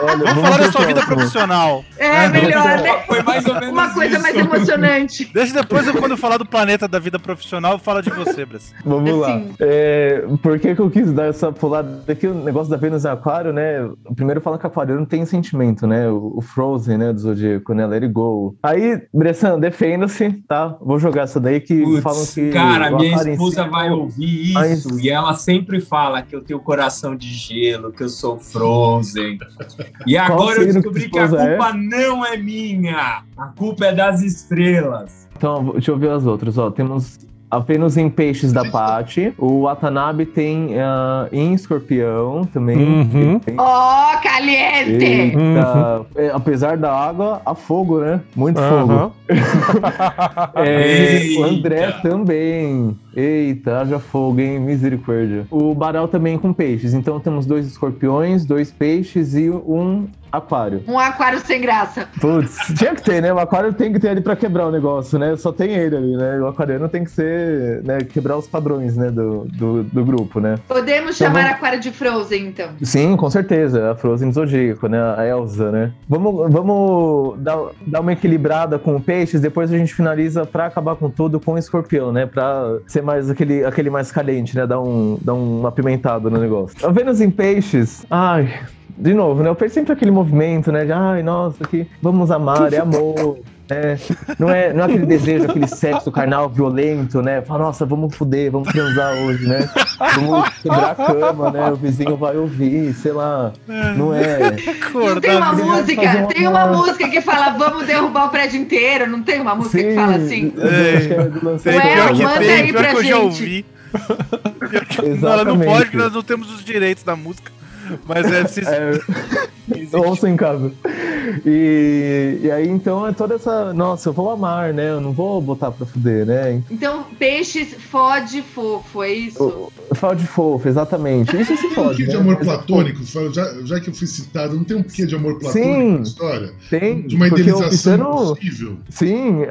S6: Olha, vamos, falar da sua vida profissional.
S5: É, melhor, né? Foi mais ou menos Uma coisa isso. mais emocionante.
S6: Deixa depois, eu, quando eu falar do planeta da vida profissional, fala de você, Bress.
S4: Vamos assim. lá. É, por que, que eu quis dar essa pulada aqui? O negócio da Vênus em Aquário, né? Primeiro fala que Aquário não tem sentimento, né? O, o Frozen, né? Do Zodíaco, né? Let it go. Aí, Bressan, defenda-se, tá? Vou jogar essa daí que
S1: Puts, falam que. Cara, minha esposa vai ouvir isso e ela sempre fala que eu tenho coração de gelo, que eu sou Frozen. E agora eu descobri que a culpa é? não é minha. A culpa é das estrelas.
S4: Então, deixa eu ver as outras. Ó, temos a Vênus em peixes da Paty. O Watanabe tem uh, em escorpião também.
S3: Uhum.
S5: Ó, oh, caliente!
S4: Eita, uhum. é, apesar da água, a fogo, né? Muito uhum. fogo. (laughs) é, o André também. Eita, haja fogo, hein? Misericórdia. O Baral também com peixes. Então temos dois escorpiões, dois peixes e um aquário.
S5: Um aquário sem graça.
S4: Putz, tinha que ter, né? O aquário tem que ter ali pra quebrar o negócio, né? Só tem ele ali, né? O aquariano tem que ser, né? Quebrar os padrões, né? Do, do, do grupo, né?
S5: Podemos então, chamar vamos... aquário de Frozen, então.
S4: Sim, com certeza. A Frozen Zodíaco, né? A Elsa, né? Vamos, vamos dar, dar uma equilibrada com peixes, depois a gente finaliza pra acabar com tudo com o escorpião, né? Pra ser mais aquele, aquele mais caliente, né? Dar um, dar um apimentado no negócio. A Vênus em peixes, ai de novo, né? Eu penso sempre aquele movimento, né? De ai, nossa, que vamos amar, é amor. É, não, é, não é aquele desejo, aquele sexo carnal violento, né? Fala, nossa, vamos fuder, vamos transar hoje, né? Vamos quebrar a cama, né? O vizinho vai ouvir, sei lá. Não é.
S5: Não tem uma música, tem uma música que fala, vamos derrubar o prédio inteiro. Não tem uma música Sim, que fala assim. É, é
S6: que manda tem, aí pra que gente. eu já ouvi. Não, não pode, nós não temos os direitos da música. Mas é. Se...
S4: é ouço em casa. E, e aí, então, é toda essa. Nossa, eu vou amar, né? Eu não vou botar pra fuder, né?
S5: Então, peixes fode fofo, é isso?
S4: Fode fofo, exatamente. Isso se. Tem um
S2: quê né? de amor platônico? Já, já que eu fui citado, não tem um quê de amor platônico Sim, na história?
S4: Tem.
S2: De uma idealização Pisciano, possível.
S4: Sim.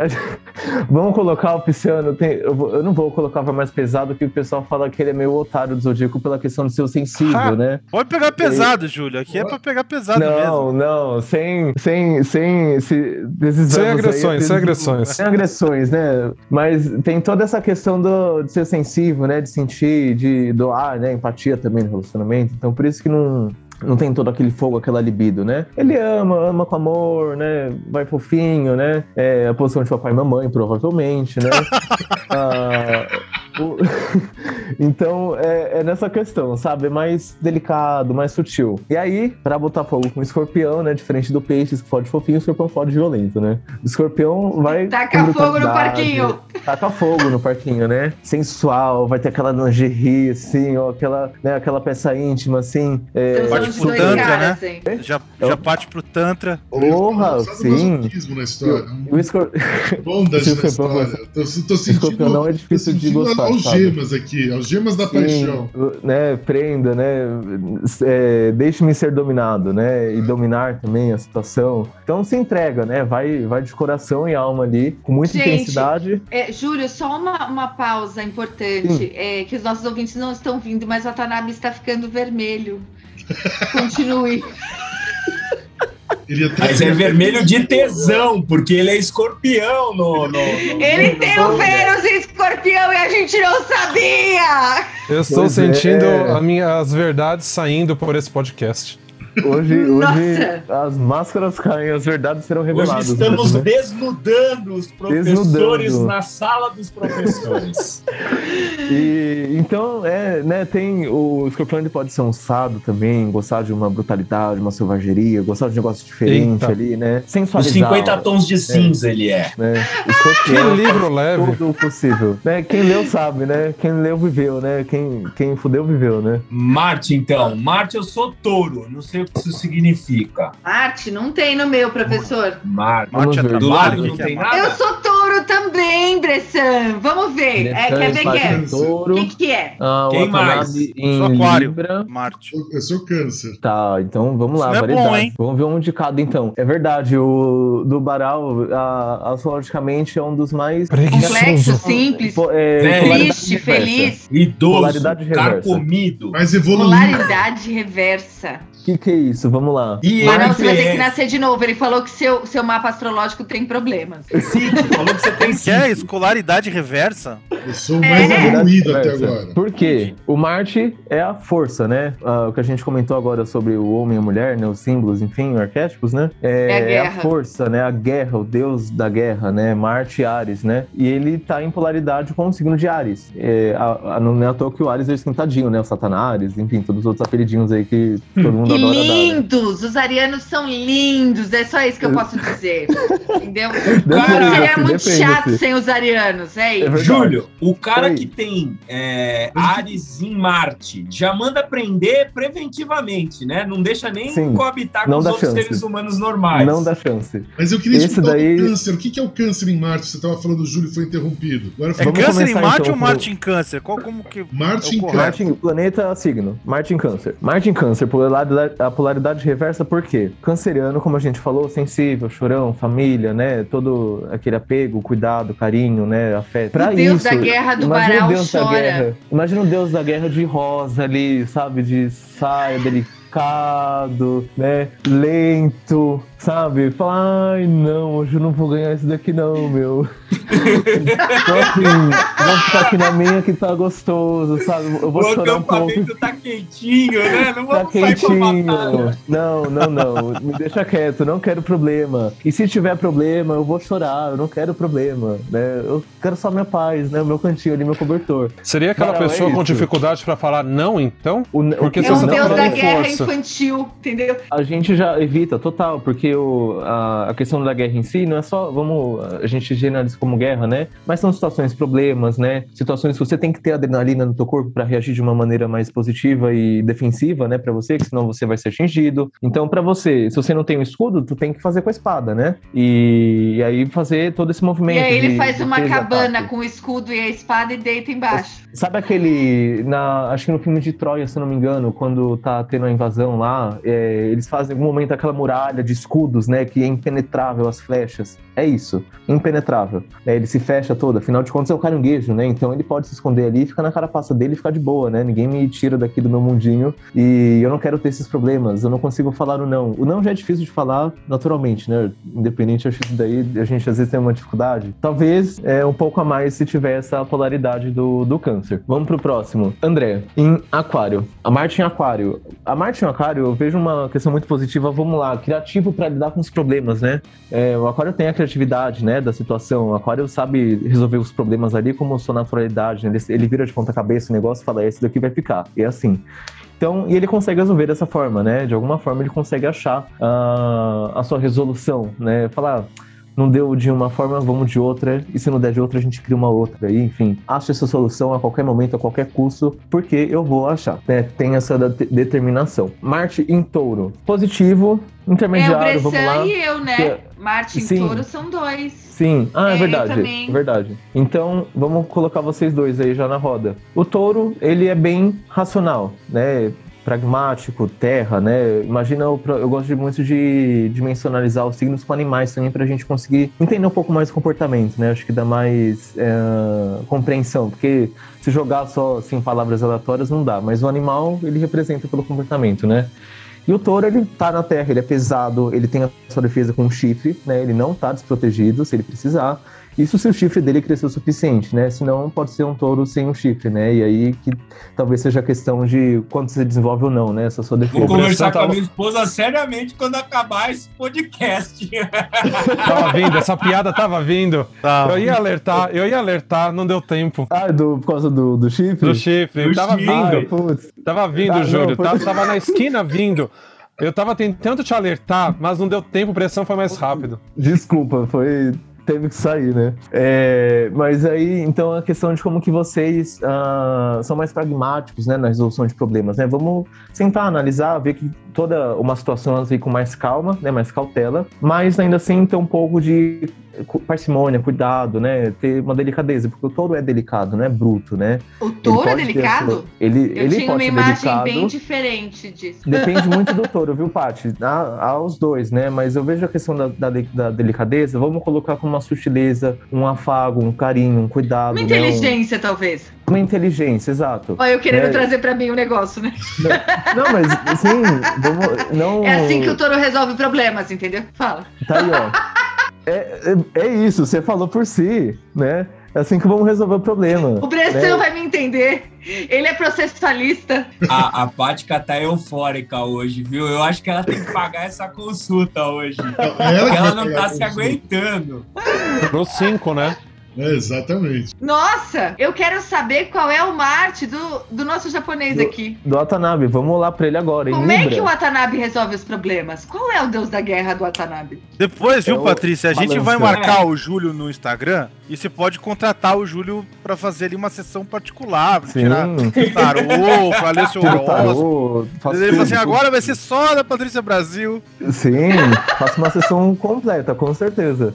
S4: (laughs) Vamos colocar o Pisciano. Tem, eu, vou, eu, não vou colocar pra mais pesado, que o pessoal fala que ele é meio otário do Zodíaco pela questão de ser sensível, ah, né?
S6: Pode pegar pesado, e... Júlio. Aqui é pra pegar pesado
S4: não,
S6: mesmo.
S4: Não, não. Sem, sem, sem, se,
S3: sem agressões, aí, sem agressões.
S4: Sem agressões, né? Mas tem toda essa questão do, de ser sensível, né? De sentir, de doar, né? Empatia também no relacionamento. Então, por isso que não, não tem todo aquele fogo, aquela libido, né? Ele ama, ama com amor, né? Vai fofinho, né? É a posição de papai e mamãe, provavelmente, né? (laughs) ah, (laughs) então é, é, nessa questão, sabe? É mais delicado, mais sutil. E aí, para botar fogo com o escorpião, né? Diferente do peixe, que fode fofinho, o escorpião fode violento, né? O escorpião vai.
S5: Taca fogo no parquinho!
S4: Taca fogo no parquinho, né? Sensual, vai ter aquela lingerie, assim, ó, aquela, né, aquela peça íntima, assim.
S6: É... Parte pro Tantra, né? Assim. Já, já parte pro Tantra.
S4: Porra, sim.
S2: Na história. O,
S4: o escor...
S2: Bondas na história. Tô, tô sentindo,
S4: não é difícil de gostar
S2: algemas aqui, algemas da Sim, paixão.
S4: Né, prenda, né? É, Deixe-me ser dominado, né? E dominar também a situação. Então se entrega, né? Vai, vai de coração e alma ali, com muita Gente, intensidade.
S5: É, Júlio, só uma, uma pausa importante, é, que os nossos ouvintes não estão vindo, mas o Watanabe está ficando vermelho. Continue. (laughs)
S1: Mas é vermelho de tesão, porque ele é escorpião no. no, no
S5: ele no, tem o Vênus em escorpião e a gente não sabia!
S3: Eu estou pois sentindo é. minha, as verdades saindo por esse podcast.
S4: Hoje, (laughs) hoje as máscaras caem, as verdades serão reveladas.
S1: Hoje estamos né? desnudando os professores desnudando. na sala dos professores. (laughs)
S4: e, então, é, né, tem o escorpião ele pode ser um sado também, gostar de uma brutalidade, uma selvageria, gostar de um negócio diferente Eita. ali, né?
S1: Sensualizar. Os 50 tons de cinza é, ele é.
S4: Né? Escorpião, que livro leve. Tudo possível. Né? Quem leu sabe, né? Quem leu viveu, né? Quem, quem fudeu viveu, né?
S1: Marte, então. Marte, eu sou touro. Não sei sei o que isso significa.
S5: Marte, não tem no meu, professor.
S1: Marte, Marte é do lado não tem nada?
S5: Eu sou touro também, Bressan. Vamos ver. É, quer ver quem é? O que, que é?
S1: Ah, Quem mais?
S6: Em sou aquário. Libra. Marte.
S2: Eu sou câncer.
S4: Tá, então vamos lá. Isso é bom, hein? Vamos ver um de cada, então. É verdade, o do Baral, a, astrologicamente, é um dos mais...
S5: Complexo, simples, é, triste, feliz.
S1: Idoso, carcomido.
S2: Mais evoluído.
S5: Polaridade reversa.
S4: O que, que é isso? Vamos lá.
S5: E Mas não, você vai ter que nascer de novo. Ele falou que seu, seu mapa astrológico tem problemas.
S6: Sim, falou que você tem que é escolaridade reversa?
S2: Eu sou o mais é. evoluído até agora.
S4: Por quê? O Marte é a força, né? Uh, o que a gente comentou agora sobre o homem e a mulher, né? Os símbolos, enfim, arquétipos, né? É, é, a, é a, força, né? A guerra, o deus da guerra, né? Marte e Ares, né? E ele tá em polaridade com o signo de Ares. É, a, a, não é à toa que o Ares é esquentadinho, né? O Satanás, enfim, todos os outros apelidinhos aí que todo mundo
S5: que lindos! Os arianos são lindos, é só isso que eu posso dizer. (laughs) Entendeu? Cara, seria muito depende. chato sem os arianos, é isso. É
S1: Júlio, o cara que tem é, Ares em Marte já manda prender preventivamente, né? Não deixa nem Sim, coabitar com os outros chance. seres humanos normais.
S4: Não dá chance.
S2: Mas eu queria Esse daí... o câncer. O que é o câncer em Marte? Você estava falando, o Júlio foi interrompido.
S6: Agora, é câncer em Marte então, ou Marte em câncer? Qual, como que...
S2: Marte em
S4: câncer. planeta signo. Marte em câncer. Marte em câncer, polaridade, a polaridade reversa por quê? Canceriano, como a gente falou, sensível, chorão, família, né? Todo aquele apego, cuidado, carinho, né? Afeto.
S5: Pra o Deus isso, da guerra do Baral chora.
S4: Imagina o Deus da guerra de rosa ali, sabe? De saia delicado, né? Lento, sabe? Falar, ai não, hoje eu não vou ganhar isso daqui não, meu. (laughs) então assim, vou ficar aqui na minha que tá gostoso, sabe? Eu vou o chorar um pouco.
S1: tá quentinho, né? Não
S4: tá quentinho. Não, não, não. Me deixa quieto, não quero problema. E se tiver problema, eu vou chorar, eu não quero problema, né? Eu quero só minha paz, né? O meu cantinho ali, meu cobertor.
S3: Seria aquela é pessoa é com dificuldade para falar não, então?
S5: O, porque é se você o tá Deus da guerra força. infantil, entendeu?
S4: A gente já evita total, porque o, a, a, questão da guerra em si não é só, vamos, a gente generaliza como guerra, né? Mas são situações, problemas, né? Situações que você tem que ter adrenalina no teu corpo para reagir de uma maneira mais positiva e defensiva, né, para você, que senão você vai ser atingido. Então, para você, se você não tem um escudo, tu tem que fazer com a espada, né? E, e aí fazer todo esse movimento. E
S5: aí ele faz uma cabana ataque. com o escudo e a espada e deita embaixo.
S4: Sabe aquele, na, acho que no filme de Troia, se não me engano, quando tá tendo a invasão lá, é, eles fazem em algum momento aquela muralha de escudos, né? Que é impenetrável as flechas. É isso, impenetrável. É, ele se fecha todo, afinal de contas é um caranguejo, né? Então ele pode se esconder ali, ficar na carapaça dele e ficar de boa, né? Ninguém me tira daqui do meu mundinho e eu não quero ter esses problemas, eu não consigo falar o não. O não já é difícil de falar naturalmente, né? Independente, acho que daí a gente às vezes tem uma dificuldade. Talvez é um pouco a mais se tiver essa polaridade do, do câncer. Vamos pro próximo. André, em Aquário. A Marte em Aquário. A Marte em Aquário, eu vejo uma questão muito positiva, vamos lá, criativo para lidar com os problemas, né? É, o Aquário tem a criatividade, né, da situação. O Aquário sabe resolver os problemas ali como sua naturalidade, né? ele, ele vira de ponta cabeça o negócio e fala, esse daqui vai ficar. E é assim. Então, e ele consegue resolver dessa forma, né? De alguma forma ele consegue achar uh, a sua resolução, né? Falar, não deu de uma forma, vamos de outra, e se não der de outra, a gente cria uma outra. E, enfim, acho essa solução a qualquer momento, a qualquer custo, porque eu vou achar, né? Tem essa determinação. Marte em touro. Positivo, intermediário, é, o vamos lá.
S5: e eu, né? Que... Marte em Sim. touro são dois.
S4: Sim, ah, é, é verdade. É verdade. Então, vamos colocar vocês dois aí já na roda. O touro, ele é bem racional, né? Pragmático, terra, né? Imagina, eu, eu gosto muito de dimensionalizar os signos com animais também para a gente conseguir entender um pouco mais o comportamento, né? Acho que dá mais é, compreensão, porque se jogar só assim palavras aleatórias não dá, mas o animal ele representa pelo comportamento, né? E o touro, ele tá na terra, ele é pesado, ele tem a sua defesa com um chifre, né? Ele não tá desprotegido se ele precisar. Isso se o chifre dele cresceu o suficiente, né? Senão pode ser um touro sem um chifre, né? E aí que talvez seja questão de quando você desenvolve ou não, né? Essa sua defesa.
S1: Vou conversar com a minha esposa seriamente quando acabar esse podcast. (laughs)
S3: tava vindo, essa piada tava vindo. Tava. Eu ia alertar, eu ia alertar, não deu tempo.
S4: Ah, do, por causa do, do chifre?
S3: Do chifre, do tava chifre. vindo. Ai, tava vindo, ah, Júlio. Não, tava, tava na esquina vindo. Eu tava tentando te alertar, mas não deu tempo, pressão foi mais rápido.
S4: Desculpa, foi teve que sair, né? É, mas aí, então, a questão de como que vocês uh, são mais pragmáticos, né, na resolução de problemas, né? Vamos sentar, analisar, ver que toda uma situação assim, com mais calma, né, mais cautela, mas ainda assim ter um pouco de parcimônia, cuidado, né? Ter uma delicadeza, porque o touro é delicado, não é bruto, né?
S5: O touro é delicado?
S4: Ele,
S5: Eu
S4: ele
S5: tinha
S4: uma
S5: imagem
S4: delicado.
S5: bem diferente disso.
S4: Depende (laughs) muito do touro, viu, Paty? Há, há, os dois, né? Mas eu vejo a questão da, da, da, delicadeza, vamos colocar como uma sutileza, um afago, um carinho, um cuidado.
S5: Uma inteligência, né? um... talvez.
S4: Uma inteligência, exato.
S5: Olha, eu querendo é... trazer para mim o um negócio, né?
S4: Não, não mas assim, vamos, (laughs) não...
S5: É assim que o touro resolve problemas, entendeu? Fala.
S4: Tá aí, ó. É, é, é, isso, você falou por si, né? É assim que vamos resolver o problema.
S5: O Bressão né? vai me entender. Ele é processualista.
S1: A, a Pática tá eufórica hoje, viu? Eu acho que ela tem que pagar essa consulta hoje. Ela, ela não tá se aguentando.
S3: Pro cinco, né?
S2: É, exatamente.
S5: Nossa, eu quero saber qual é o Marte do, do nosso japonês
S4: do,
S5: aqui.
S4: Do Watanabe, vamos lá pra ele agora.
S5: Como é que o Watanabe resolve os problemas? Qual é o deus da guerra do Watanabe?
S6: Depois, viu, é Patrícia? A gente vai marcar o Júlio no Instagram e você pode contratar o Júlio pra fazer ali uma sessão particular, pra Sim. tirar tarô, pra ler seu horóscopo. Ele fala assim, agora vai ser só da Patrícia Brasil.
S4: Sim, faço uma sessão completa, com certeza.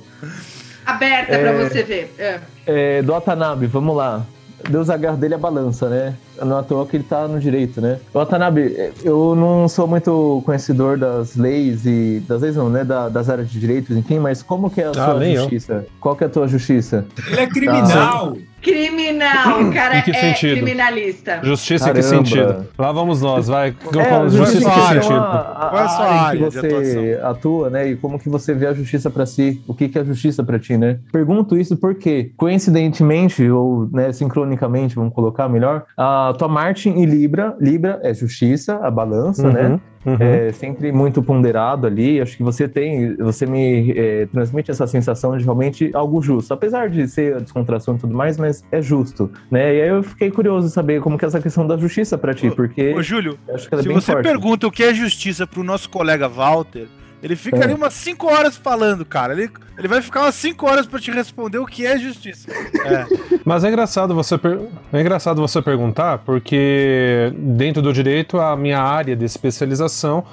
S5: Aberta é, pra você ver. É.
S4: É, do Watanabe, vamos lá. Deus agarra dele a balança, né? Não é à toa que ele tá no direito, né? Watanabe, eu não sou muito conhecedor das leis e. Das leis não, né? Da, das áreas de direitos, enfim, mas como que é a ah, sua justiça? Eu. Qual que é a tua justiça?
S1: Ele é criminal! Tá.
S5: Criminal, o cara é sentido? criminalista.
S3: Justiça Caramba. em que sentido? Lá vamos nós, vai. É, justiça em que sentido?
S4: Qual é a sua área que você atua, né? E como que você vê a justiça para si? O que que é a justiça para ti, né? Pergunto isso porque, coincidentemente, ou né, sincronicamente, vamos colocar melhor, a tua Marte em Libra, Libra é justiça, a balança, né? uhum. né? Uhum. É sempre muito ponderado ali. Acho que você tem, você me é, transmite essa sensação de realmente algo justo, apesar de ser a descontração e tudo mais, mas é justo, né? E aí eu fiquei curioso saber como que é essa questão da justiça para ti, porque.
S6: Ô, Júlio, é se você forte. pergunta o que é justiça para o nosso colega Walter, ele fica é. ali umas 5 horas falando, cara. Ele, ele vai ficar umas 5 horas para te responder o que é justiça. É.
S3: Mas é engraçado você per... é engraçado você perguntar, porque dentro do direito a minha área de especialização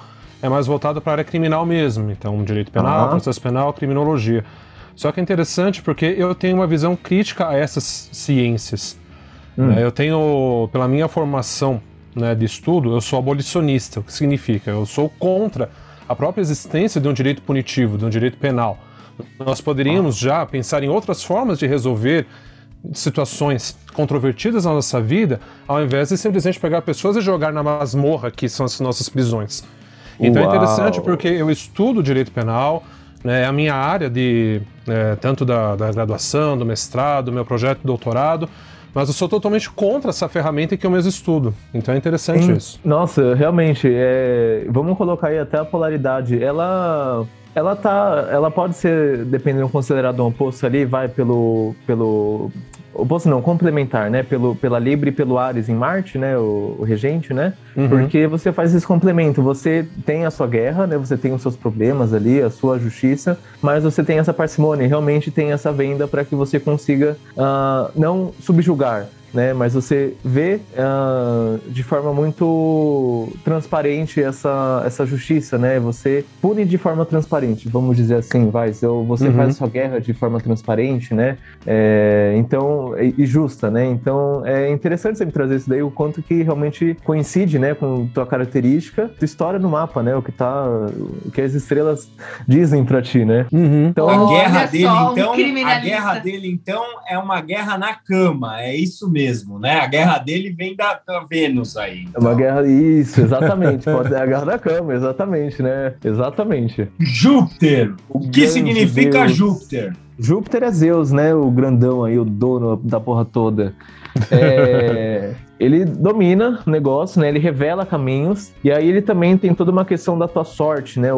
S3: é mais voltada para a área criminal mesmo. Então, direito penal, processo penal, criminologia. Só que é interessante porque eu tenho uma visão crítica a essas ciências. Hum. Né? Eu tenho, pela minha formação né, de estudo, eu sou abolicionista. O que significa? Eu sou contra a própria existência de um direito punitivo, de um direito penal. Nós poderíamos já pensar em outras formas de resolver situações controvertidas na nossa vida, ao invés de simplesmente pegar pessoas e jogar na masmorra, que são as nossas prisões. Então Uau. é interessante porque eu estudo direito penal, né, é a minha área de é, tanto da, da, graduação, do mestrado, meu projeto de doutorado, mas eu sou totalmente contra essa ferramenta que eu mesmo estudo. Então é interessante Sim. isso.
S4: Nossa, realmente, é... vamos colocar aí até a polaridade. Ela ela tá, ela pode ser, dependendo considerado um oposto ali, vai pelo pelo oposto não, complementar, né? Pelo, pela Libra e pelo Ares em Marte, né? O, o regente, né? Uhum. Porque você faz esse complemento. Você tem a sua guerra, né? Você tem os seus problemas ali, a sua justiça, mas você tem essa parcimônia, realmente tem essa venda para que você consiga uh, não subjugar, né? Mas você vê uh, de forma muito transparente essa, essa justiça, né? Você pune de forma transparente, vamos dizer assim, vai. Você uhum. faz a sua guerra de forma transparente, né? É, então, e, e, justa, né? Então, é interessante sempre trazer isso daí, o quanto que realmente coincide, né, com tua característica, tua história no mapa, né? O que tá, o que as estrelas dizem para ti, né?
S1: Uhum. Então, a guerra dele, então, a guerra dele, então, é uma guerra na cama, é isso mesmo mesmo, né? A guerra dele vem da, da Vênus aí.
S4: Então. É uma guerra, isso, exatamente. Pode ser a guerra da cama, exatamente, né? Exatamente.
S1: Júpiter. O que significa Deus. Júpiter?
S4: Júpiter é Zeus, né? O grandão aí, o dono da porra toda. É, ele domina o negócio, né? Ele revela caminhos e aí ele também tem toda uma questão da tua sorte, né?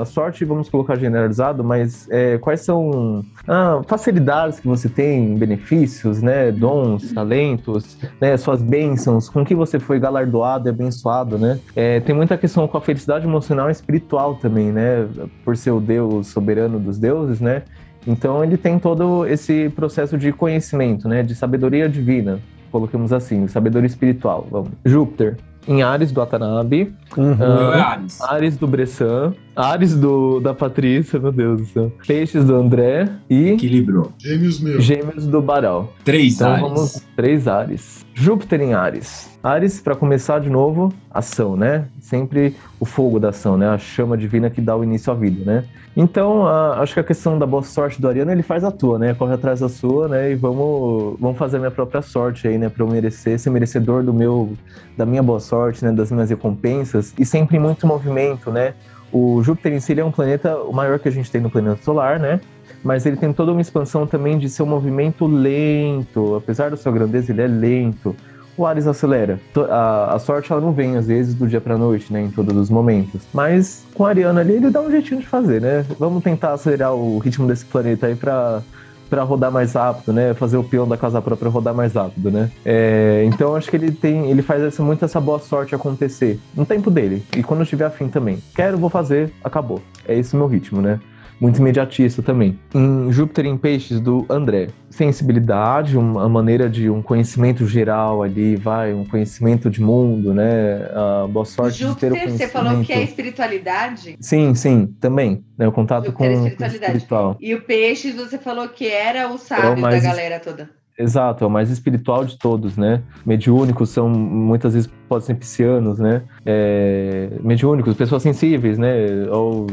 S4: A sorte, vamos colocar generalizado, mas é, quais são ah, facilidades que você tem, benefícios, né? Dons, talentos, né? Suas bênçãos, com que você foi galardoado e abençoado, né? É, tem muita questão com a felicidade emocional e espiritual também, né? Por ser o Deus soberano dos deuses, né? Então ele tem todo esse processo de conhecimento, né, de sabedoria divina, coloquemos assim, sabedoria espiritual. Vamos. Júpiter em Ares do Atanabe,
S1: uhum. uh,
S4: Ares. Ares do Bressan, Ares do, da Patrícia, meu Deus do céu, Peixes do André e...
S1: Equilibrou.
S2: Gêmeos meu.
S4: Gêmeos do Baral.
S1: Três
S4: então,
S1: Ares.
S4: Vamos, três Ares. Júpiter em Ares. Ares, para começar de novo, ação, né? Sempre o fogo da ação, né? A chama divina que dá o início à vida, né? Então, a, acho que a questão da boa sorte do Ariano, ele faz a tua, né? Corre atrás da sua, né? E vamos, vamos fazer a minha própria sorte aí, né? Para eu merecer, ser merecedor do meu, da minha boa sorte, né? Das minhas recompensas. E sempre em muito movimento, né? O Júpiter em si é um planeta o maior que a gente tem no planeta solar, né? Mas ele tem toda uma expansão também de ser um movimento lento. Apesar da sua grandeza, ele é lento o Ares acelera. A, a, sorte ela não vem às vezes do dia para noite, né, em todos os momentos. Mas com a Ariana ali ele dá um jeitinho de fazer, né? Vamos tentar acelerar o ritmo desse planeta aí para para rodar mais rápido, né? Fazer o peão da casa própria rodar mais rápido, né? É, então acho que ele tem, ele faz essa, muito essa boa sorte acontecer no tempo dele e quando eu tiver afim também. Quero, vou fazer, acabou. É esse o meu ritmo, né? Muito imediatista também. Em Júpiter em Peixes, do André, sensibilidade, uma maneira de um conhecimento geral ali, vai, um conhecimento de mundo, né? A boa sorte
S5: Júpiter,
S4: de ter o
S5: você falou que é espiritualidade?
S4: Sim, sim, também. Né, o contato Júpiter com, é espiritualidade. com o espiritual.
S5: E o Peixes, você falou que era o sábio é o da galera toda.
S4: Exato, é o mais espiritual de todos, né? Mediúnicos são muitas vezes podem ser piscianos, né? É, mediúnicos, pessoas sensíveis, né? Ou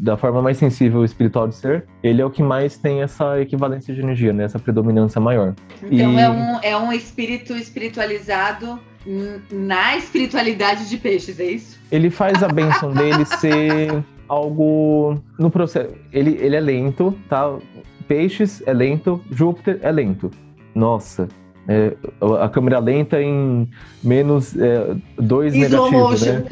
S4: da forma mais sensível espiritual de ser, ele é o que mais tem essa equivalência de energia, né? Essa predominância maior.
S5: Então e... é, um, é um espírito espiritualizado na espiritualidade de peixes, é isso?
S4: Ele faz a benção dele (laughs) ser algo no processo. Ele, ele é lento, tá? Peixes é lento, Júpiter é lento. Nossa, é, a câmera lenta em menos é, dois negativos, né?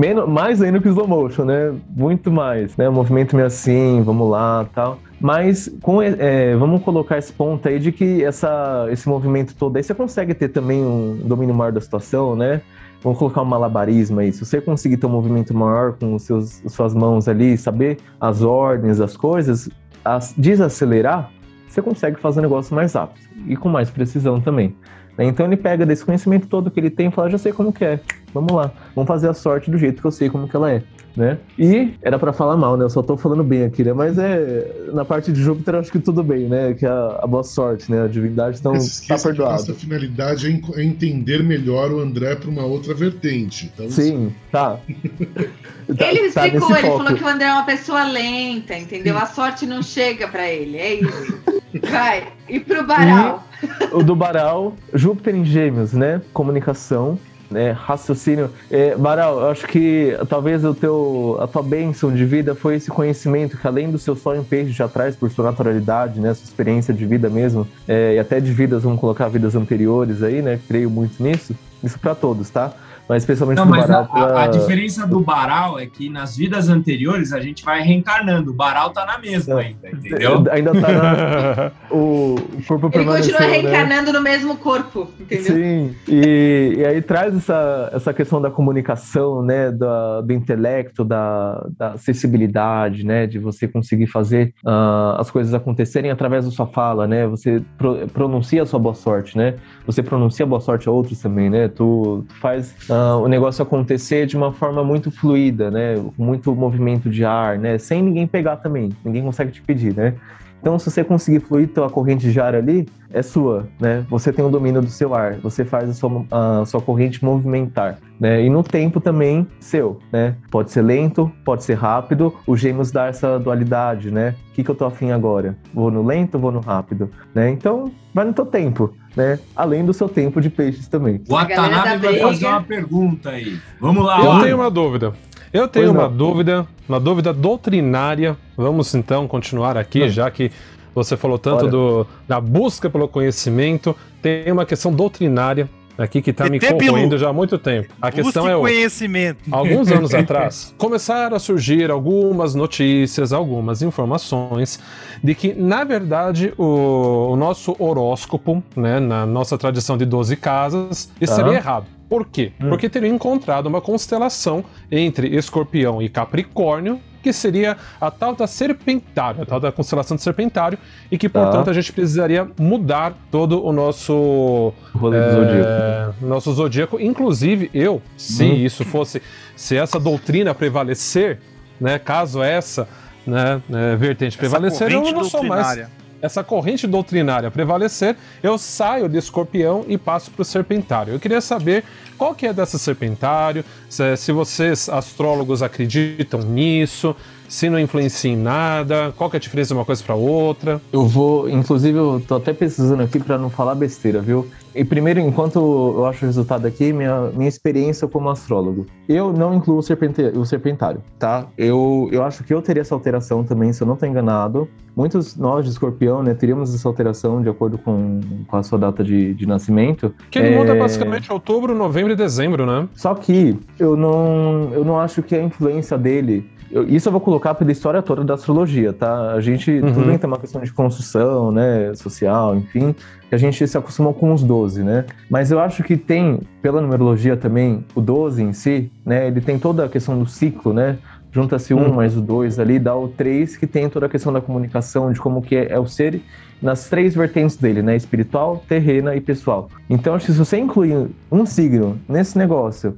S4: menos, mais ainda que slow motion, né? Muito mais, né? O movimento meio assim, vamos lá, tal. Mas com, é, vamos colocar esse ponto aí de que essa, esse movimento todo aí você consegue ter também um domínio maior da situação, né? Vamos colocar um malabarismo aí. Se você conseguir ter um movimento maior com os seus, suas mãos ali, saber as ordens das coisas, as, desacelerar, você consegue fazer o negócio mais rápido e com mais precisão também. Né? Então ele pega desse conhecimento todo que ele tem e fala, já sei como que é, vamos lá, vamos fazer a sorte do jeito que eu sei como que ela é né? E era para falar mal, né? Eu só tô falando bem aqui, né? Mas é na parte de Júpiter acho que tudo bem, né? Que a, a boa sorte, né? A divindade então tá perdoado.
S2: Nossa finalidade é, é entender melhor o André para uma outra vertente. Então,
S4: Sim, tá. (laughs)
S5: tá ele tá explicou, ele foco. falou que o André é uma pessoa lenta, entendeu? A sorte não chega para ele, é isso. Vai. E pro Baral?
S4: E o do Baral, Júpiter em Gêmeos, né? Comunicação né, raciocínio. É, Baral, eu acho que talvez o teu, a tua bênção de vida foi esse conhecimento que além do seu sonho peixe já traz por sua naturalidade, né, sua experiência de vida mesmo, é, e até de vidas, vamos colocar vidas anteriores aí, né, creio muito nisso. Isso para todos, tá? Mas especialmente
S1: Não, mas Baral. A, pra... a, diferença do Baral é que nas vidas anteriores a gente vai reencarnando. O Baral tá na mesma é. ainda, entendeu? (laughs)
S4: Ainda tá na... (laughs) o corpo
S5: Ele continua né? reencarnando né? no mesmo corpo, entendeu?
S4: Sim, e, e, aí traz essa, essa questão da comunicação, né, do, do intelecto, da, da acessibilidade, né, de você conseguir fazer uh, as coisas acontecerem através da sua fala, né, você pro, pronuncia a sua boa sorte, né, você pronuncia boa sorte a outros também, né, tu, tu faz... Uh, o negócio acontecer de uma forma muito fluida, né? Muito movimento de ar, né? Sem ninguém pegar também. Ninguém consegue te pedir, né? Então, se você conseguir fluir tua corrente de ar ali, é sua, né? Você tem o domínio do seu ar, você faz a sua, a sua corrente movimentar, né? E no tempo também seu, né? Pode ser lento, pode ser rápido. O Gêmeos dá essa dualidade, né? O que, que eu tô afim agora? Vou no lento, vou no rápido, né? Então, vai no teu tempo né? Além do seu tempo de peixes também.
S1: O Watanabe vai fazer uma pergunta aí. Vamos lá.
S3: Eu tenho uma dúvida. Eu tenho uma dúvida, uma dúvida doutrinária. Vamos então continuar aqui, já que você falou tanto do, da busca pelo conhecimento. Tem uma questão doutrinária aqui que está me corroendo já há muito tempo. A questão é o
S6: conhecimento.
S3: Alguns anos (laughs) atrás, começaram a surgir algumas notícias, algumas informações de que, na verdade, o, o nosso horóscopo, né, na nossa tradição de 12 casas, estaria errado. Por quê? Hum. Porque teria encontrado uma constelação entre Escorpião e Capricórnio que seria a tal da Serpentário, a tal da constelação de Serpentário, e que, portanto, tá. a gente precisaria mudar todo o nosso.
S4: O é, zodíaco.
S3: Nosso zodíaco. Inclusive, eu, se hum. isso fosse. Se essa doutrina prevalecer, né, caso essa né, é, vertente essa prevalecer, eu não sou mais essa corrente doutrinária prevalecer, eu saio de escorpião e passo para o serpentário. Eu queria saber qual que é dessa serpentário, se, vocês, astrólogos, acreditam nisso, se não influencia em nada, qual que é a diferença de uma coisa para outra.
S4: Eu vou, inclusive, eu tô até pesquisando aqui para não falar besteira, viu? E primeiro, enquanto eu acho o resultado aqui, minha, minha experiência como astrólogo. Eu não incluo o, serpente, o serpentário, tá? Eu, eu acho que eu teria essa alteração também, se eu não estou enganado. Muitos nós de escorpião, né, teríamos essa alteração de acordo com, com a sua data de, de nascimento.
S3: Que ele é... muda basicamente outubro, novembro e dezembro, né?
S4: Só que eu não, eu não acho que a influência dele isso eu vou colocar pela história toda da astrologia, tá? A gente, uhum. tudo bem tem uma questão de construção, né, social, enfim, que a gente se acostumou com os 12, né? Mas eu acho que tem, pela numerologia também, o 12 em si, né, ele tem toda a questão do ciclo, né? Junta-se um uhum. mais o dois ali, dá o três, que tem toda a questão da comunicação, de como que é, é o ser nas três vertentes dele, né? Espiritual, terrena e pessoal. Então, acho que se você incluir um signo nesse negócio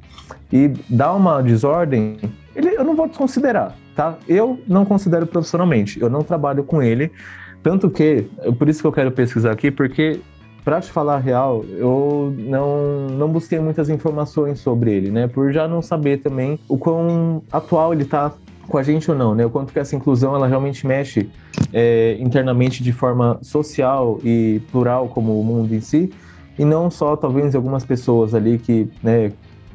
S4: e dá uma desordem, ele, eu não vou desconsiderar, tá? Eu não considero profissionalmente, eu não trabalho com ele, tanto que, por isso que eu quero pesquisar aqui, porque para te falar a real, eu não, não busquei muitas informações sobre ele, né? Por já não saber também o quão atual ele tá com a gente ou não, né? O quanto que essa inclusão ela realmente mexe é, internamente de forma social e plural como o mundo em si, e não só talvez algumas pessoas ali que, né,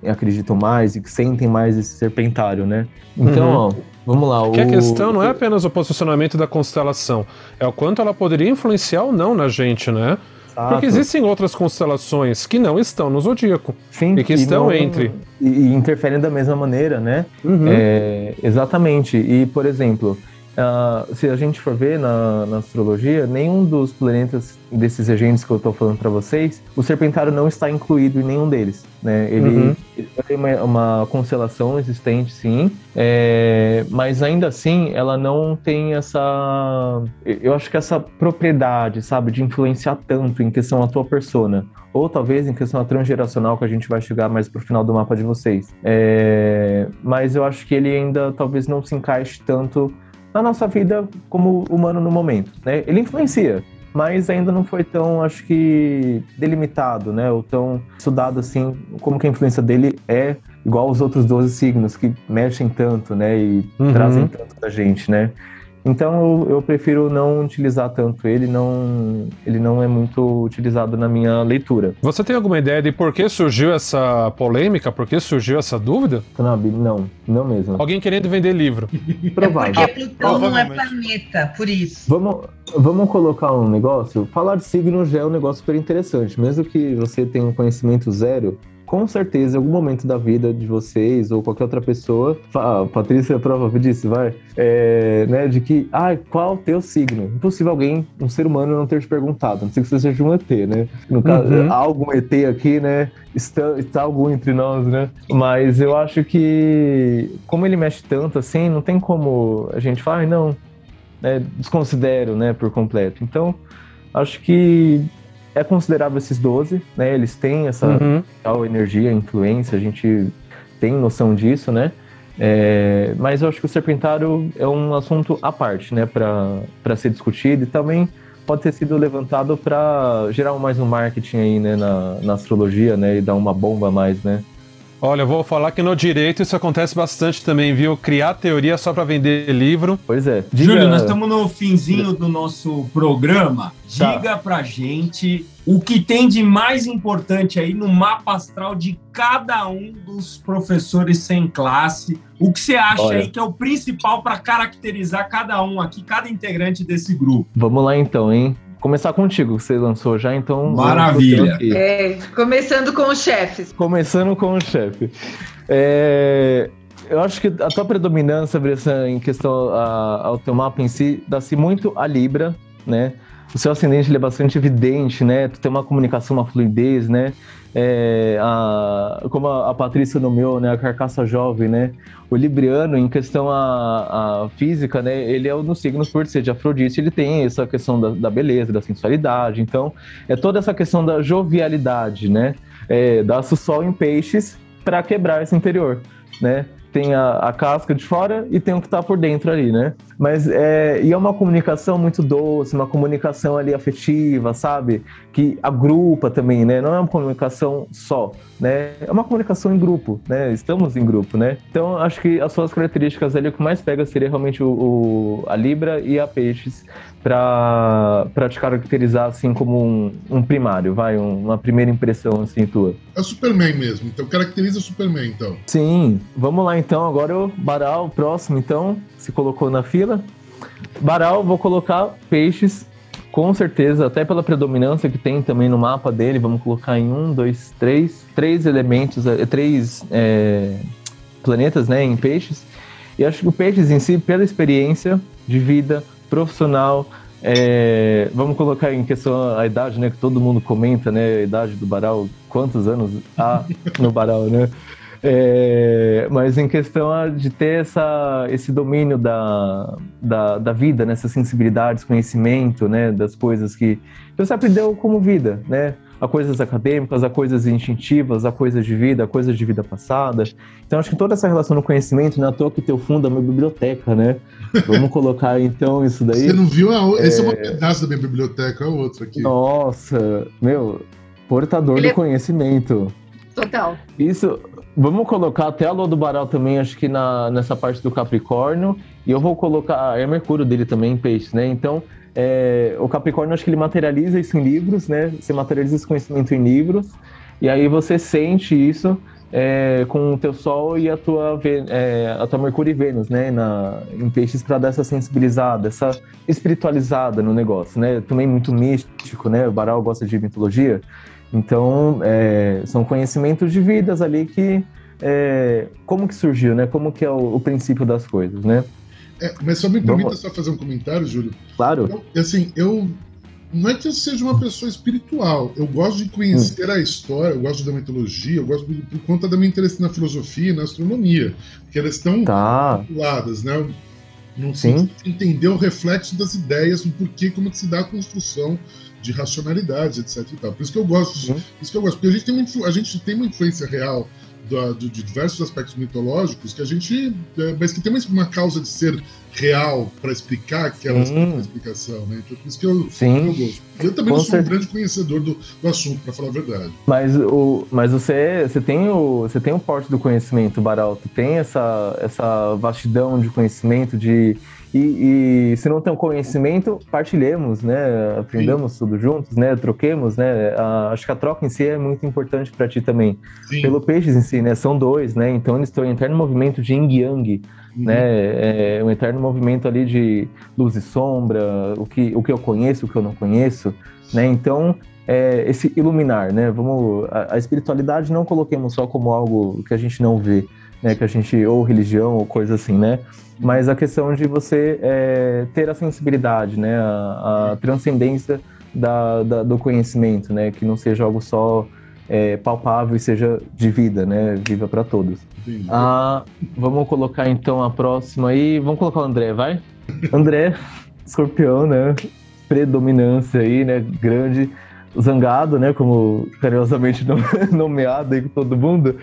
S4: acreditam mais e que sentem mais esse serpentário, né? Então, uhum. ó, vamos lá.
S3: Que o... a questão não é apenas o posicionamento da constelação, é o quanto ela poderia influenciar ou não na gente, né? Exato. Porque existem outras constelações que não estão no zodíaco Sim, e que estão não, entre.
S4: E, e, interferem da mesma maneira, né? Uhum. É, exatamente. E, por exemplo, Uh, se a gente for ver na, na, astrologia, nenhum dos planetas desses agentes que eu estou falando para vocês, o Serpentário não está incluído em nenhum deles. Né? Ele, uhum. ele tem uma, uma, constelação existente, sim, é, mas ainda assim ela não tem essa. Eu acho que essa propriedade, sabe, de influenciar tanto em questão à tua persona. Ou talvez em questão transgeracional, que a gente vai chegar mais pro final do mapa de vocês. É, mas eu acho que ele ainda talvez não se encaixe tanto na nossa vida como humano no momento, né? Ele influencia, mas ainda não foi tão, acho que, delimitado, né? Ou tão estudado assim, como que a influência dele é igual aos outros 12 signos que mexem tanto, né? E uhum. trazem tanto da gente, né? Então eu, eu, prefiro não utilizar tanto ele, não, ele não é muito utilizado na minha leitura.
S3: Você tem alguma ideia de por que surgiu essa polêmica? Por que surgiu essa dúvida?
S4: Não, não, não mesmo.
S3: Alguém querendo vender livro.
S5: Provável. É porque Plutão não é planeta, por isso.
S4: Vamos, vamos colocar um negócio. Falar de signo já é um negócio super interessante. Mesmo que você tenha um conhecimento zero, com certeza, em algum momento da vida de vocês ou qualquer outra pessoa, a Patrícia é prova disso, vai, é, né, de que, ah, qual o teu signo? Impossível alguém, um ser humano, não ter te perguntado, não sei que você seja um ET, né? No caso, uhum. há algum ET aqui, né? Está, está algum entre nós, né? Mas eu acho que, como ele mexe tanto assim, não tem como a gente falar, ah, não, né, desconsidero, né, por completo. Então, acho que é considerável esses 12, né? Eles têm essa uhum. tal energia, influência, a gente tem noção disso, né? É, mas eu acho que o serpentário é um assunto à parte, né, para ser discutido e também pode ter sido levantado para gerar mais um marketing aí, né, na, na astrologia, né, e dar uma bomba a mais, né.
S3: Olha, eu vou falar que no direito isso acontece bastante também, viu? Criar teoria só para vender livro.
S4: Pois é.
S1: Diga... Júlio, nós estamos no finzinho do nosso programa. Tá. Diga pra gente o que tem de mais importante aí no mapa astral de cada um dos professores sem classe. O que você acha Olha. aí que é o principal para caracterizar cada um aqui, cada integrante desse grupo?
S4: Vamos lá então, hein? Começar contigo, que você lançou já, então.
S1: Maravilha!
S5: É, começando com os chefes.
S4: Começando com o chefe. É, eu acho que a tua predominância, Bressan, em questão a, ao teu mapa em si, dá-se muito a Libra, né? O seu ascendente é bastante evidente, né? Tu tem uma comunicação, uma fluidez, né? É, a, como a, a, Patrícia nomeou, né, a carcaça jovem, né, o Libriano, em questão a, física, né, ele é no signo por ser de Afrodite, ele tem essa questão da, da beleza, da sensualidade, então é toda essa questão da jovialidade, né, é, dá-se o sol em peixes para quebrar esse interior, né, tem a, a, casca de fora e tem o que está por dentro ali, né? Mas é, e é uma comunicação muito doce, uma comunicação ali afetiva, sabe? Que agrupa também, né? Não é uma comunicação só, né? É uma comunicação em grupo, né? Estamos em grupo, né? Então, acho que as suas características ali, o que mais pega seria realmente o, o a Libra e a Peixes para te caracterizar assim como um, um primário, vai, um, uma primeira impressão assim tua.
S2: É o Superman mesmo, então caracteriza o Superman, então.
S4: Sim, vamos lá então, agora o Baral, próximo então, se colocou na fila. Baral, vou colocar peixes, com certeza, até pela predominância que tem também no mapa dele, vamos colocar em um, dois, três, três elementos, é, três é, planetas, né, em peixes. E acho que o peixes em si, pela experiência de vida, profissional. É, vamos colocar em questão a idade, né? Que todo mundo comenta, né? A idade do Baral, quantos anos há no Baral, né? É, mas em questão de ter essa, esse domínio da, da, da vida, nessas né? sensibilidades, conhecimento, né? Das coisas que você aprendeu como vida, né? a coisas acadêmicas, a coisas instintivas, a coisas de vida, a coisas de vida passada. Então, acho que toda essa relação no conhecimento, não é à toa que teu fundo é uma biblioteca, né? Vamos colocar, então, isso daí.
S2: Você não viu? A... Esse é um pedaço da minha biblioteca, é outro aqui.
S4: Nossa, meu, portador Ele... do conhecimento.
S5: Total.
S4: Isso, vamos colocar até a Lua do Baral também, acho que na, nessa parte do Capricórnio. E eu vou colocar, é Mercúrio dele também em peixe, né? Então, é, o Capricórnio, acho que ele materializa isso em livros, né? Você materializa esse conhecimento em livros, e aí você sente isso é, com o teu Sol e a tua, é, a tua Mercúrio e Vênus, né? Na, em peixes para dar essa sensibilizada, essa espiritualizada no negócio, né? Também muito místico, né? O Baral gosta de mitologia, então é, são conhecimentos de vidas ali que é, como que surgiu, né? Como que é o, o princípio das coisas, né?
S2: É, mas só me permita Vamos... só fazer um comentário, Júlio.
S4: Claro.
S2: Eu, assim, eu. Não é que eu seja uma pessoa espiritual. Eu gosto de conhecer hum. a história, eu gosto da mitologia, eu gosto por conta da minha interesse na filosofia e na astronomia. Porque elas estão
S4: tá.
S2: vinculadas, né? Não sei entender o reflexo das ideias, do porquê, como que se dá a construção de racionalidade, etc. E tal. Por isso que eu gosto. Por isso que eu gosto. Porque a gente tem uma, a gente tem uma influência real do, do, de diversos aspectos mitológicos que a gente. É, mas que tem uma, uma causa de ser real para explicar aquela explicação, né? Então por isso que eu,
S4: Sim.
S2: eu gosto. Eu também não sou um grande conhecedor do, do assunto, para falar a verdade.
S4: Mas, o, mas você, você, tem o, você tem o porte do conhecimento, Baralto, tem essa, essa vastidão de conhecimento, de e, e, se não tem um conhecimento, partilhemos, né? Aprendamos Sim. tudo juntos, né? Troquemos, né? A, acho que a troca em si é muito importante para ti também. Sim. Pelo peixes em si, né? São dois, né? Então eles estão em eterno movimento de yin yang, uhum. né? É um eterno movimento ali de luz e sombra, o que, o que eu conheço, o que eu não conheço, né? Então é, esse iluminar, né? Vamos a, a espiritualidade não coloquemos só como algo que a gente não vê, né? Que a gente ou religião ou coisa assim, né? mas a questão de você é, ter a sensibilidade, né, a, a transcendência da, da, do conhecimento, né, que não seja algo só é, palpável e seja de vida, né, viva para todos. Ah, vamos colocar então a próxima aí, vamos colocar o André, vai? André, escorpião, né, predominância aí, né, grande, zangado, né, como carinhosamente (laughs) nomeado aí com todo mundo.